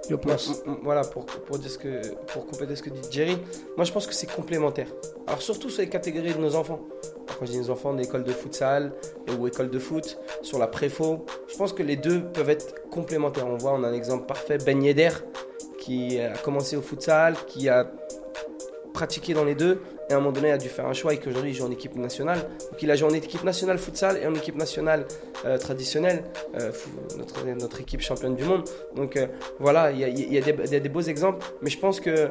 Je pense. M- m- Voilà, pour, pour, dire ce que, pour compléter ce que dit Jerry, moi je pense que c'est complémentaire. Alors surtout sur les catégories de nos enfants. Quand je dis nos enfants d'école de futsal ou école de foot, sur la préfo, je pense que les deux peuvent être complémentaires. On voit, on a un exemple parfait, Ben Yedder, qui a commencé au futsal, qui a pratiqué dans les deux, et à un moment donné a dû faire un choix et qu'aujourd'hui il joue en équipe nationale. Donc il a joué en équipe nationale futsal et en équipe nationale euh, traditionnelle, euh, notre, notre équipe championne du monde. Donc euh, voilà, il y a, y des, beaux exemples, mais je pense que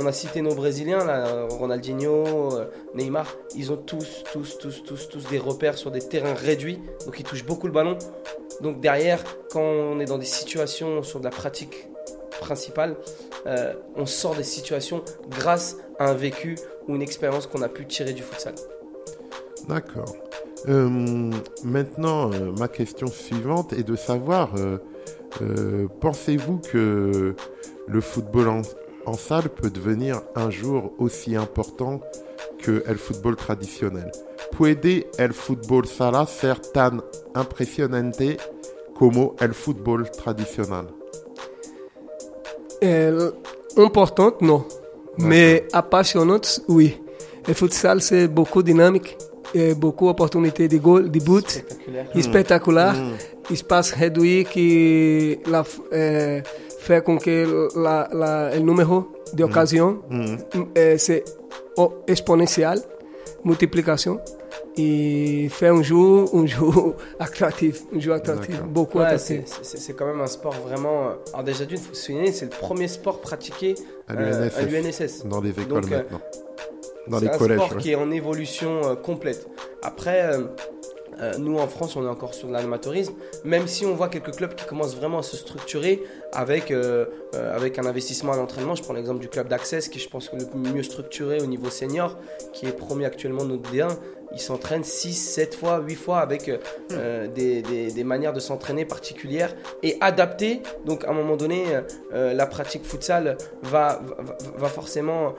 on- a cité nos Brésiliens, là, Ronaldinho, Neymar, ils ont tous, tous, tous, tous, tous des repères sur des terrains réduits, donc ils touchent beaucoup le ballon. Donc derrière, quand on est dans des situations sur de la pratique principale, euh, on sort des situations grâce à un vécu ou une expérience qu'on a pu tirer du futsal. D'accord. Euh, maintenant, euh, ma question suivante est de savoir, euh, pensez-vous que le football en, salle peut devenir un jour aussi important que le football traditionnel? Puede el fútbol sala ser tan impresionante como el fútbol tradicional? Euh, importante, non. Mais apaixonante, oui. Le futsal, c'est beaucoup dynamique, et beaucoup d'opportunités de goal, de but, Spectaculaire. spectaculaire. Espace réduit qui la, euh, fait com que la, la, le numéro d'occasion euh, c'est oh, exponentiel, multiplication. Et fait un jeu, un jeu [LAUGHS] attractif, un jeu attractif, beaucoup Ouais, c'est attractif. c'est- c'est quand même un sport vraiment. euh, Alors, déjà, d'une, faut se souvenir, c'est le premier sport pratiqué À euh, l'UNSS. Dans les écoles Donc, euh, maintenant. Dans C'est les un collèges. sport ouais. qui est en évolution euh, complète. Après, euh, euh, nous en France, on est encore sur de même si on voit quelques clubs qui commencent vraiment à se structurer avec, euh, euh, avec un investissement à l'entraînement. Je prends l'exemple du club d'Access, qui je pense le mieux structuré au niveau senior, qui est premier actuellement notre D1. Ils s'entraînent 6, 7 fois, 8 fois avec euh, euh, des, des- des manières de s'entraîner particulières et adaptées. Donc à un moment donné, euh, la pratique futsal va, va, va forcément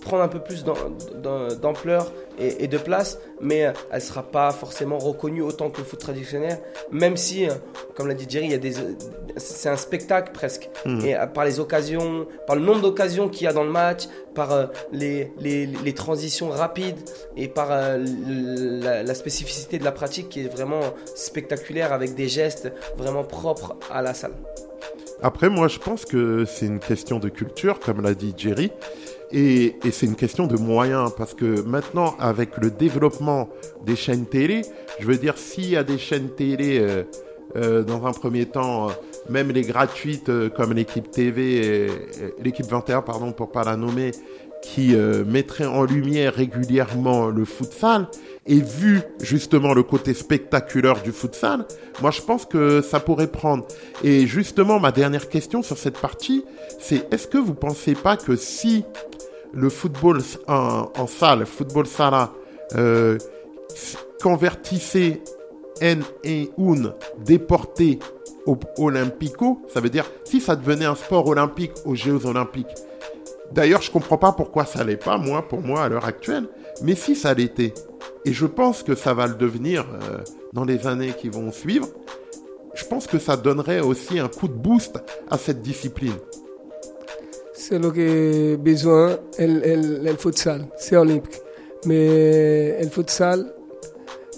prendre un peu plus d'am- d'am- d'ampleur et, et de place, mais elle ne sera pas forcément reconnue autant que le foot traditionnel, même si, comme l'a dit Jerry, il y a des, c'est un spectacle presque. Et euh, par les occasions, par le nombre d'occasions qu'il y a dans le match, par euh, les, les, transitions rapides et par euh, la, spécificité de la pratique qui est vraiment spectaculaire avec des gestes vraiment propres à la salle. Après, moi, je pense que c'est une question de culture, comme l'a dit Jerry, et, c'est une question de moyens, parce que maintenant, avec le développement des chaînes télé, je veux dire, s'il y a des chaînes télé, euh, dans un premier temps, même les gratuites, euh, comme l'équipe TV, l'équipe 21, pardon, pour pas la nommer, qui euh, mettraient en lumière régulièrement le futsal, et vu justement le côté spectaculaire du futsal, moi je pense que ça pourrait prendre. Et justement, ma dernière question sur cette partie, c'est est-ce que vous pensez pas que si le football en, en salle, football sala, euh, convertissait en et un déporté au olympico, ça veut dire si ça devenait un sport olympique aux Jeux olympiques. D'ailleurs, je comprends pas pourquoi ça l'est pas, moi, pour moi, à l'heure actuelle. Mais si ça l'était, et je pense que ça va le devenir euh, dans les années qui vont suivre, je pense que ça donnerait aussi un coup de boost à cette discipline. C'est ce que besoin el, el, el futsal, c'est olympique. Mais le futsal,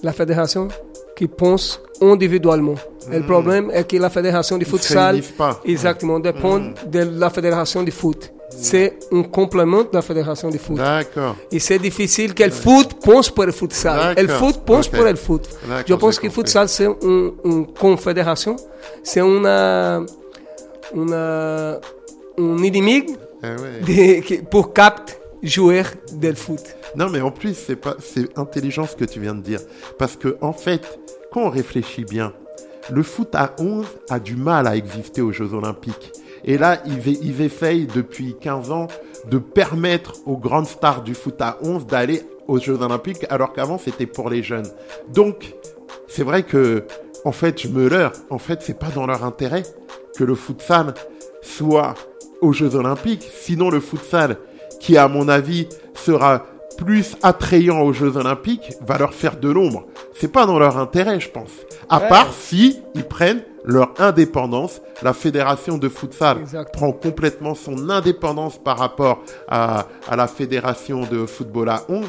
la fédération qui pense individuellement. Le problème est que la fédération Ils se futsal, pas. exactement, dépend de la fédération du foot. C'est un complément de la fédération du foot. D'accord. Et c'est difficile que le foot pense pour le futsal. Le foot pense Ok. pour le foot. Je pense que le futsal, c'est un- une confédération. C'est une, une, un ennemi Eh ouais. de- qui- pour capter joueurs del foot. Non, mais en plus, c'est pas, c'est intelligent ce que tu viens de dire. Parce que, en fait, quand on réfléchit bien, le foot à 11 a du mal à exister aux Jeux Olympiques. Et là, ils, ils essayent depuis 15 ans de permettre aux grandes stars du foot à 11 d'aller aux Jeux Olympiques, alors qu'avant, c'était pour les jeunes. Donc, c'est vrai que, en fait, je me leurre. En fait, c'est pas dans leur intérêt que le futsal soit aux Jeux Olympiques. Sinon, le futsal, qui, à mon avis, sera plus attrayant aux Jeux Olympiques, va leur faire de l'ombre. C'est pas dans leur intérêt, je pense. À Ouais. part si ils prennent leur indépendance. La fédération de futsal Exact. prend complètement son indépendance par rapport à, à la fédération de football à 11.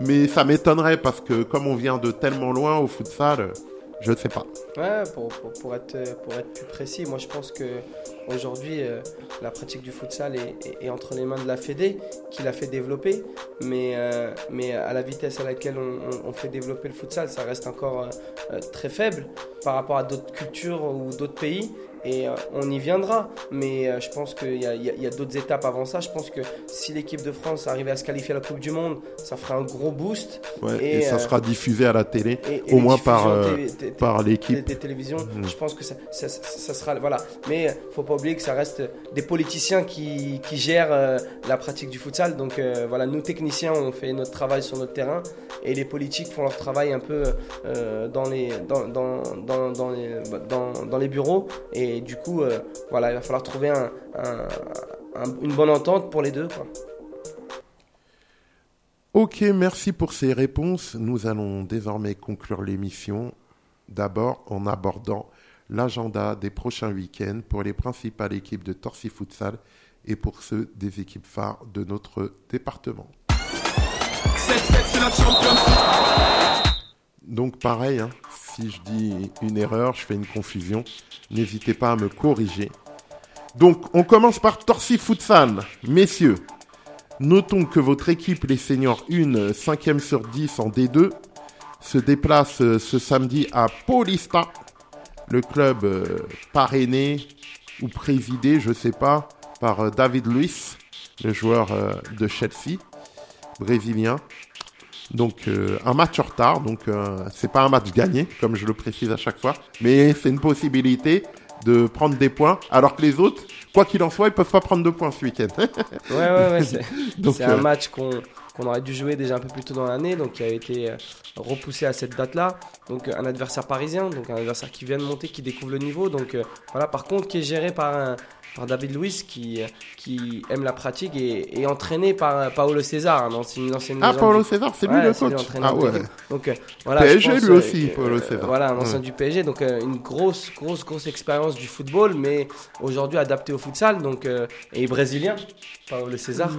Mais ça m'étonnerait parce que comme on vient de tellement loin au futsal, je ne sais pas. Ouais, pour, être, plus précis, moi je pense que aujourd'hui euh, la pratique du futsal est, entre les mains de la Fédé qui l'a fait développer, mais, euh, à la vitesse à laquelle on fait développer le futsal, ça reste encore euh, euh, très faible par rapport à d'autres cultures ou d'autres pays. Et euh, on y viendra, mais euh, je pense qu'il y a, d'autres étapes avant ça. Je pense que si l'équipe de France arrivait à se qualifier à la Coupe du Monde, ça ferait un gros boost. Ouais, Et, et, ça euh, sera diffusé à la télé, Et- au moins par, par l'équipe. des télévisions, Mhm. je pense que ça, ça- ça- ça sera voilà. Mais faut pas oublier que ça reste des politiciens qui, qui gèrent la pratique du futsal. Donc voilà, nous techniciens, on fait notre travail sur notre terrain et les politiques font leur travail un peu dans les dans, dans, dans, dans les dans, dans les bureaux. Et du coup, euh, voilà, il va falloir trouver un, un- un- une bonne entente pour les deux. Quoi. Ok, merci pour ces réponses. Nous allons désormais conclure l'émission, d'abord en abordant l'agenda des prochains week-ends pour les principales équipes de Torsi Futsal et pour ceux des équipes phares de notre département. Donc pareil, hein, si je dis une erreur, je fais une confusion, n'hésitez pas à me corriger. Donc on commence par Torsi Futsal. Messieurs, notons que votre équipe, les seniors 1, 5e sur 10 en D2, se déplace euh, ce samedi à Paulista, le club euh, parrainé ou présidé, je sais pas, par euh, David Luiz, le joueur de Chelsea, brésilien. Donc euh, un match en retard, donc euh, c'est pas un match gagné, comme je le précise à chaque fois, mais c'est une possibilité de prendre des points, alors que les autres, quoi qu'il en soit, ils peuvent pas prendre de points ce week-end. Ouais, ouais, ouais. [LAUGHS] C'est Donc, c'est un euh, match qu'on qu'on aurait dû jouer déjà un peu plus tôt dans l'année, donc qui a été euh, repoussé à cette date-là. Donc euh, un adversaire parisien, donc un adversaire qui vient de monter, qui découvre le niveau. Donc euh, voilà, par contre, qui est géré par un par David Luiz qui, euh, qui aime la pratique et, et entraîné par euh, Paolo César, un ancien, une ancienne ah, Paulo du- César, c'est lui Ouais, le coach. Ah ouais. Donc euh, voilà, PSG pense, lui aussi, que, Paulo César. Voilà, un ancien Ouais. du PSG, donc euh, une grosse, grosse, grosse expérience du football, mais aujourd'hui adapté au futsal, donc euh, et brésilien, Paolo César.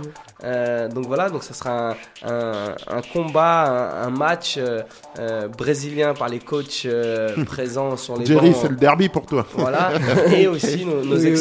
Euh, donc voilà, donc ça sera un, un, un combat, un, un match euh, euh, brésilien par les coachs euh, présents sur les Jerry, bancs. c'est le derby pour toi. Voilà, [LAUGHS] et aussi nos, nos Oui, oui.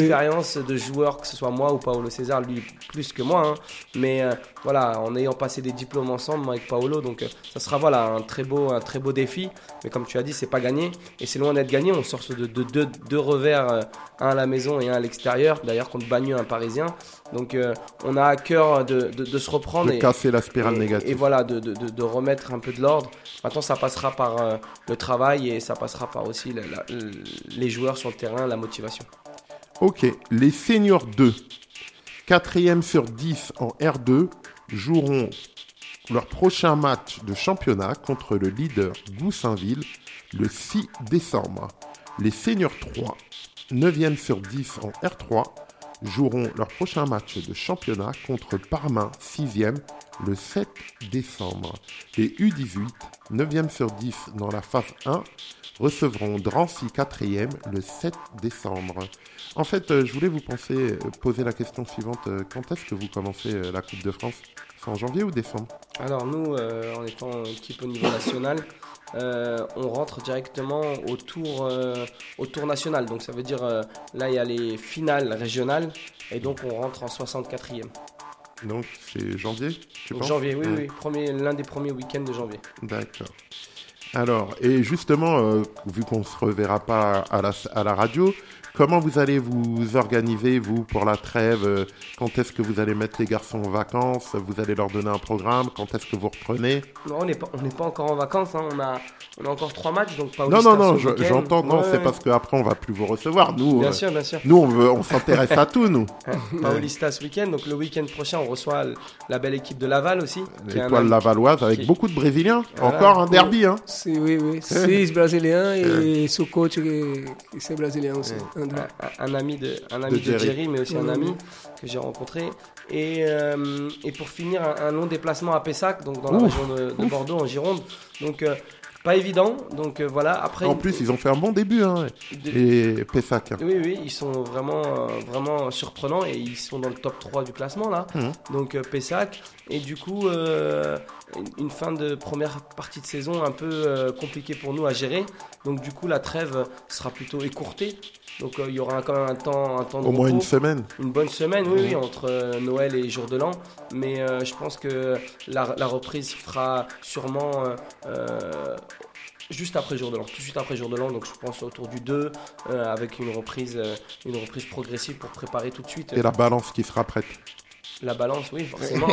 De joueurs, que ce soit moi ou Paolo César, lui plus que moi. hein. Mais euh, voilà, en ayant passé des diplômes ensemble avec Paolo, donc euh, ça sera voilà un très beau, un très beau défi. Mais comme tu as dit, c'est pas gagné et c'est loin d'être gagné. On sort de deux de, deux revers, euh, un à la maison et un à l'extérieur. D'ailleurs contre Bagneux, un Parisien. Donc on a à cœur de, de, de se reprendre De et, casser la spirale et- négative. Et voilà, de, de, de, de remettre un peu de l'ordre. Maintenant, ça passera par le travail et ça passera par aussi la- la- les joueurs sur le terrain, la motivation. Ok, les seniors 2, 4e sur 10 en R2, joueront leur prochain match de championnat contre le leader Goussainville le 6 décembre. Les seniors 3, 9e sur 10 en R3, joueront leur prochain match de championnat contre Parmain 6e le 7 décembre. Les U18, 9e sur 10 dans la phase 1, recevront Drancy 4e le 7 décembre. En fait, euh, je voulais vous penser, euh, poser la question suivante. euh, quand est-ce que vous commencez la Coupe de France? C'est en janvier ou décembre? Alors nous, euh, en étant équipe au niveau national, euh, on rentre directement au tour, euh, au tour national. Donc ça veut dire, là il y a les finales régionales et donc on rentre en 64e. Donc, c'est janvier, tu janvier, oui, oui, l'un des premiers week-ends de janvier. D'accord. Alors, et justement, euh, vu qu'on se reverra pas à la, à la radio, comment vous allez vous organiser, vous, pour la trêve? Euh, Quand est-ce que vous allez mettre les garçons en vacances? Vous allez leur donner un programme? Quand est-ce que vous reprenez? Non, on n'est pas, on n'est pas encore en vacances. hein. On a, on a encore trois matchs, donc pas Non, non, non, je- j'entends, non, c'est parce qu'après, on va plus vous recevoir. Nous, Bien euh, sûr, bien sûr. nous on, veut- on s'intéresse à tout, nous. [LAUGHS] Paulista ce week-end. Donc le week-end prochain, on reçoit la belle équipe de Laval aussi. L'étoile lavalloise avec qui- beaucoup de Brésiliens. Voilà. Encore un derby, hein oui, oui. Six brésiliens et ce coach c'est brésilien aussi. Un, un ami de, un ami De de, Jerry. Jerry. mais aussi un ami que j'ai rencontré. Et, euh, et pour finir, un, un long déplacement à Pessac, donc dans la région de, de Bordeaux, en Gironde. Donc euh, pas évident. Donc euh, voilà. Après, En plus, ils ont fait un bon début, hein. de- Et Pessac. hein. Oui, oui, ils sont vraiment, euh, vraiment surprenants et ils sont dans le top 3 du classement là. Mhm. Donc euh, Pessac. Et du coup, euh, une- fin de première partie de saison un peu euh, compliquée pour nous à gérer. Donc du coup, la trêve sera plutôt écourtée. Donc euh, il y aura quand même un temps, un temps de Au moins repos. une semaine. Une bonne semaine, oui, oui, entre euh, Noël et jour de l'an. Mais je pense que la, la reprise fera sûrement juste après jour de l'an, tout de suite après jour de l'an. Donc je pense autour du 2, euh, avec une reprise, euh, une reprise progressive pour préparer tout de suite. Et la balance qui sera prête. La balance, oui, forcément.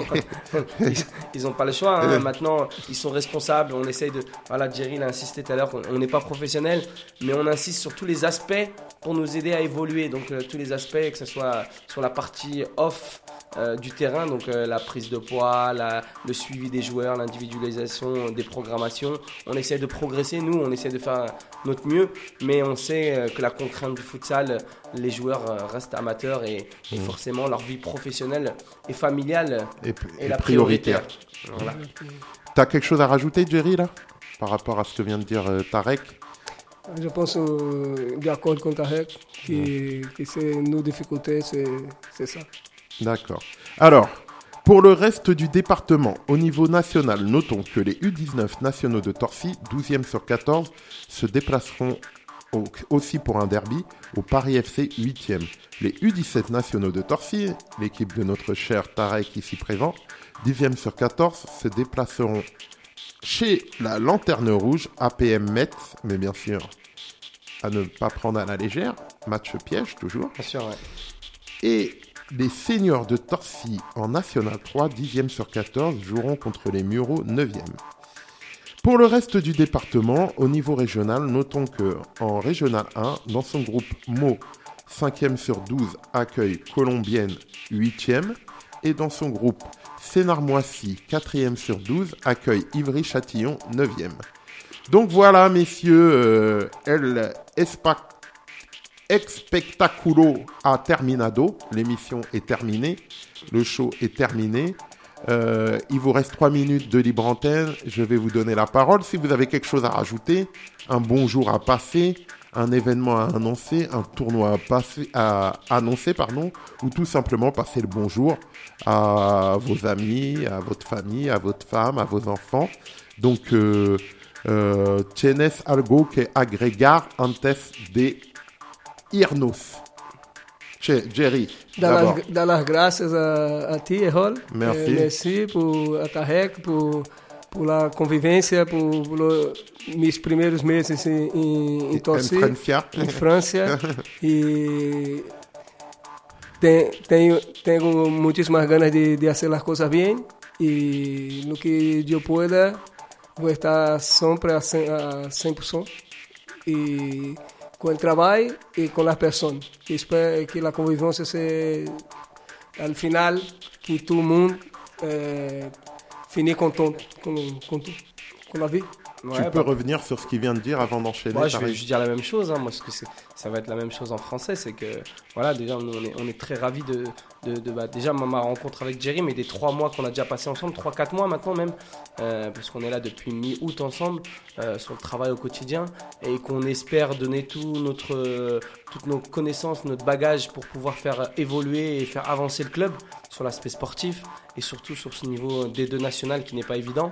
[LAUGHS] ils, ils ont pas le choix. hein. Maintenant, ils sont responsables. On essaye de. Voilà, Jerry l'a insisté tout à l'heure. On n'est pas professionnel, mais on insiste sur tous les aspects pour nous aider à évoluer. Donc, euh, tous les aspects, que ce soit sur la partie off euh, du terrain, donc euh, la prise de poids, la- le suivi des joueurs, l'individualisation des programmations. On essaie de progresser. Nous, on essaie de faire notre mieux, mais on sait euh, que la contrainte du futsal, les joueurs euh, restent amateurs et, et forcément leur vie professionnelle et familiale Et, est et la prioritaire. prioritaire. Voilà. T'as quelque chose à rajouter, Jerry, là Par rapport à ce que vient de dire euh, Tarek? Je pense euh, d'accord avec Tarek, que, que c'est nos difficultés, c'est ça. D'accord. Alors, pour le reste du département, au niveau national, notons que les U19 nationaux de Torcy, 12e sur 14, se déplaceront au- aussi pour un derby au Paris FC 8e. Les U17 nationaux de Torcy, l'équipe de notre cher Tarek ici présent, 10e sur 14, se déplaceront chez la Lanterne Rouge, APM Metz, mais bien sûr, à ne pas prendre à la légère, match piège toujours. Bien sûr, ouais. Et les seniors de Torcy en National 3, 10e sur 14, joueront contre les Mureaux 9e. Pour le reste du département, au niveau régional, notons que en Régional 1, dans son groupe Mo, 5e sur 12, accueille Colombienne 8e. Et dans son groupe Sénarmoissy, 4e sur 12, accueille Ivry-Châtillon 9e. Donc voilà, messieurs, euh, El Espac Expectaculo a terminado. L'émission est terminée. Le show est terminé. Euh, il vous reste trois minutes de libre antenne. Je vais vous donner la parole. Si vous avez quelque chose à rajouter, un bonjour à passer, un événement à annoncer, un tournoi à, passer, à annoncer, pardon, ou tout simplement passer le bonjour à vos amis, à votre famille, à votre femme, à vos enfants. Donc, euh, euh, tienes algo que agregar antes de irnos. Che- Jerry, Dar d'abord. las, dar las gracias a, a ti, Errol. Merci. Eh, merci por a Tarek, por, por la convivência, por, por mis primeiros meses em, em, em Torcy, em França. [LAUGHS] e te- tenho, tenho muitíssimas ganas de, de fazer as coisas bem. E no que eu pueda, vou estar sempre a 100%. A 100% e com o trabalho e com as pessoas. E espero que a convivência seja, al final, que todo mundo eh, finisse contente com, com, com a vida. Tu peux bah, revenir sur ce qu'il vient de dire avant d'enchaîner Moi, je vais juste dire la même chose. Hein, moi, parce que ça va être la même chose en français. C'est que, voilà, déjà, nous, on est, on est très ravis de. de, de- bah, déjà, ma, ma rencontre avec Jerry, mais des trois mois qu'on a déjà passé ensemble, trois, quatre mois maintenant même, euh, parce qu'on est là depuis mi-août ensemble, euh, sur le travail au quotidien, et qu'on espère donner tout notre, euh, toutes nos connaissances, notre bagage pour pouvoir faire évoluer et faire avancer le club sur l'aspect sportif, et surtout sur ce niveau D2 national qui n'est pas évident.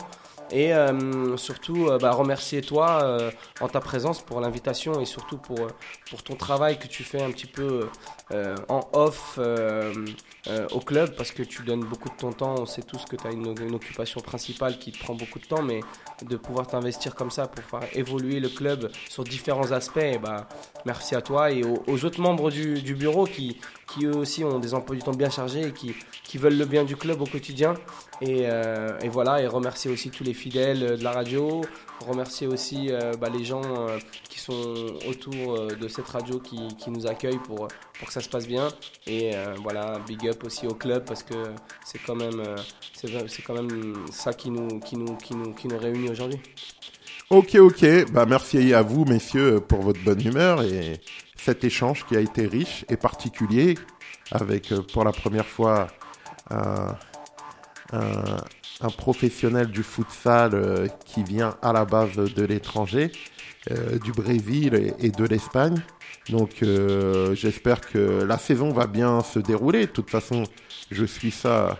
Et euh, surtout, euh, bah, remercier toi euh, en ta présence pour l'invitation et surtout pour, pour ton travail que tu fais un petit peu en off au club parce que tu donnes beaucoup de ton temps. On sait tous que tu as une, occupation principale qui te prend beaucoup de temps, mais de pouvoir t'investir comme ça pour faire évoluer le club sur différents aspects, eh bah, merci à toi et aux, autres membres du bureau qui, qui eux aussi ont des emplois du temps bien chargés et qui, qui veulent le bien du club au quotidien. Et, euh, et voilà, et remercier aussi tous les fidèles euh, de la radio, remercier aussi euh, bah, les gens euh, qui sont autour de cette radio qui, qui nous accueillent pour, pour que ça se passe bien. Et voilà, big up aussi au club parce que c'est quand même, c'est quand même ça qui nous, qui nous, qui nous, qui nous réunit aujourd'hui. Ok, ok. Bah, merci à vous, messieurs, pour votre bonne humeur et cet échange qui a été riche et particulier avec, euh, pour la première fois, un, un- un professionnel du futsal euh, qui vient à la base de l'étranger, euh, du Brésil et, de l'Espagne. Donc, j'espère que la saison va bien se dérouler. De toute façon, je suis ça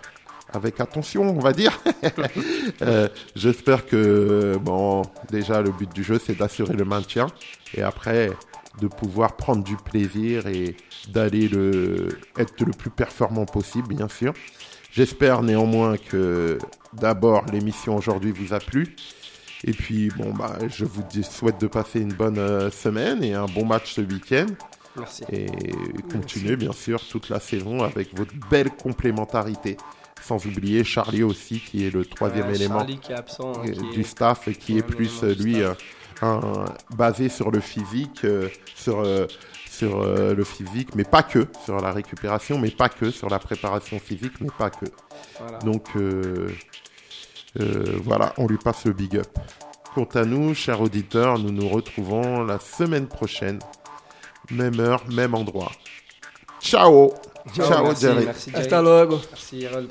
avec attention, on va dire. [LAUGHS] J'espère que, bon, déjà, le but du jeu, c'est d'assurer le maintien. Et après, de pouvoir prendre du plaisir et d'aller le, être le plus performant possible, bien sûr. J'espère néanmoins que, d'abord, l'émission aujourd'hui vous a plu. Et puis, bon, bah, je vous souhaite de passer une bonne euh, semaine et un bon match ce week-end. Merci. Et continuer, bien sûr, toute la saison avec votre belle complémentarité. Sans oublier Charlie aussi, qui est le troisième élément Charlie qui est absent, hein, qui du est- staff et qui est plus lui staff. Basé sur le physique, euh, sur euh, sur euh, le physique, mais pas que sur la récupération, mais pas que sur la préparation physique, mais pas que. Voilà. Donc euh, euh, voilà, on lui passe le big up. Quant à nous, chers auditeurs, nous nous retrouvons la semaine prochaine, même heure, même endroit. Ciao, ciao, merci, Jerry. merci Jerry. Hasta luego. Merci Harold.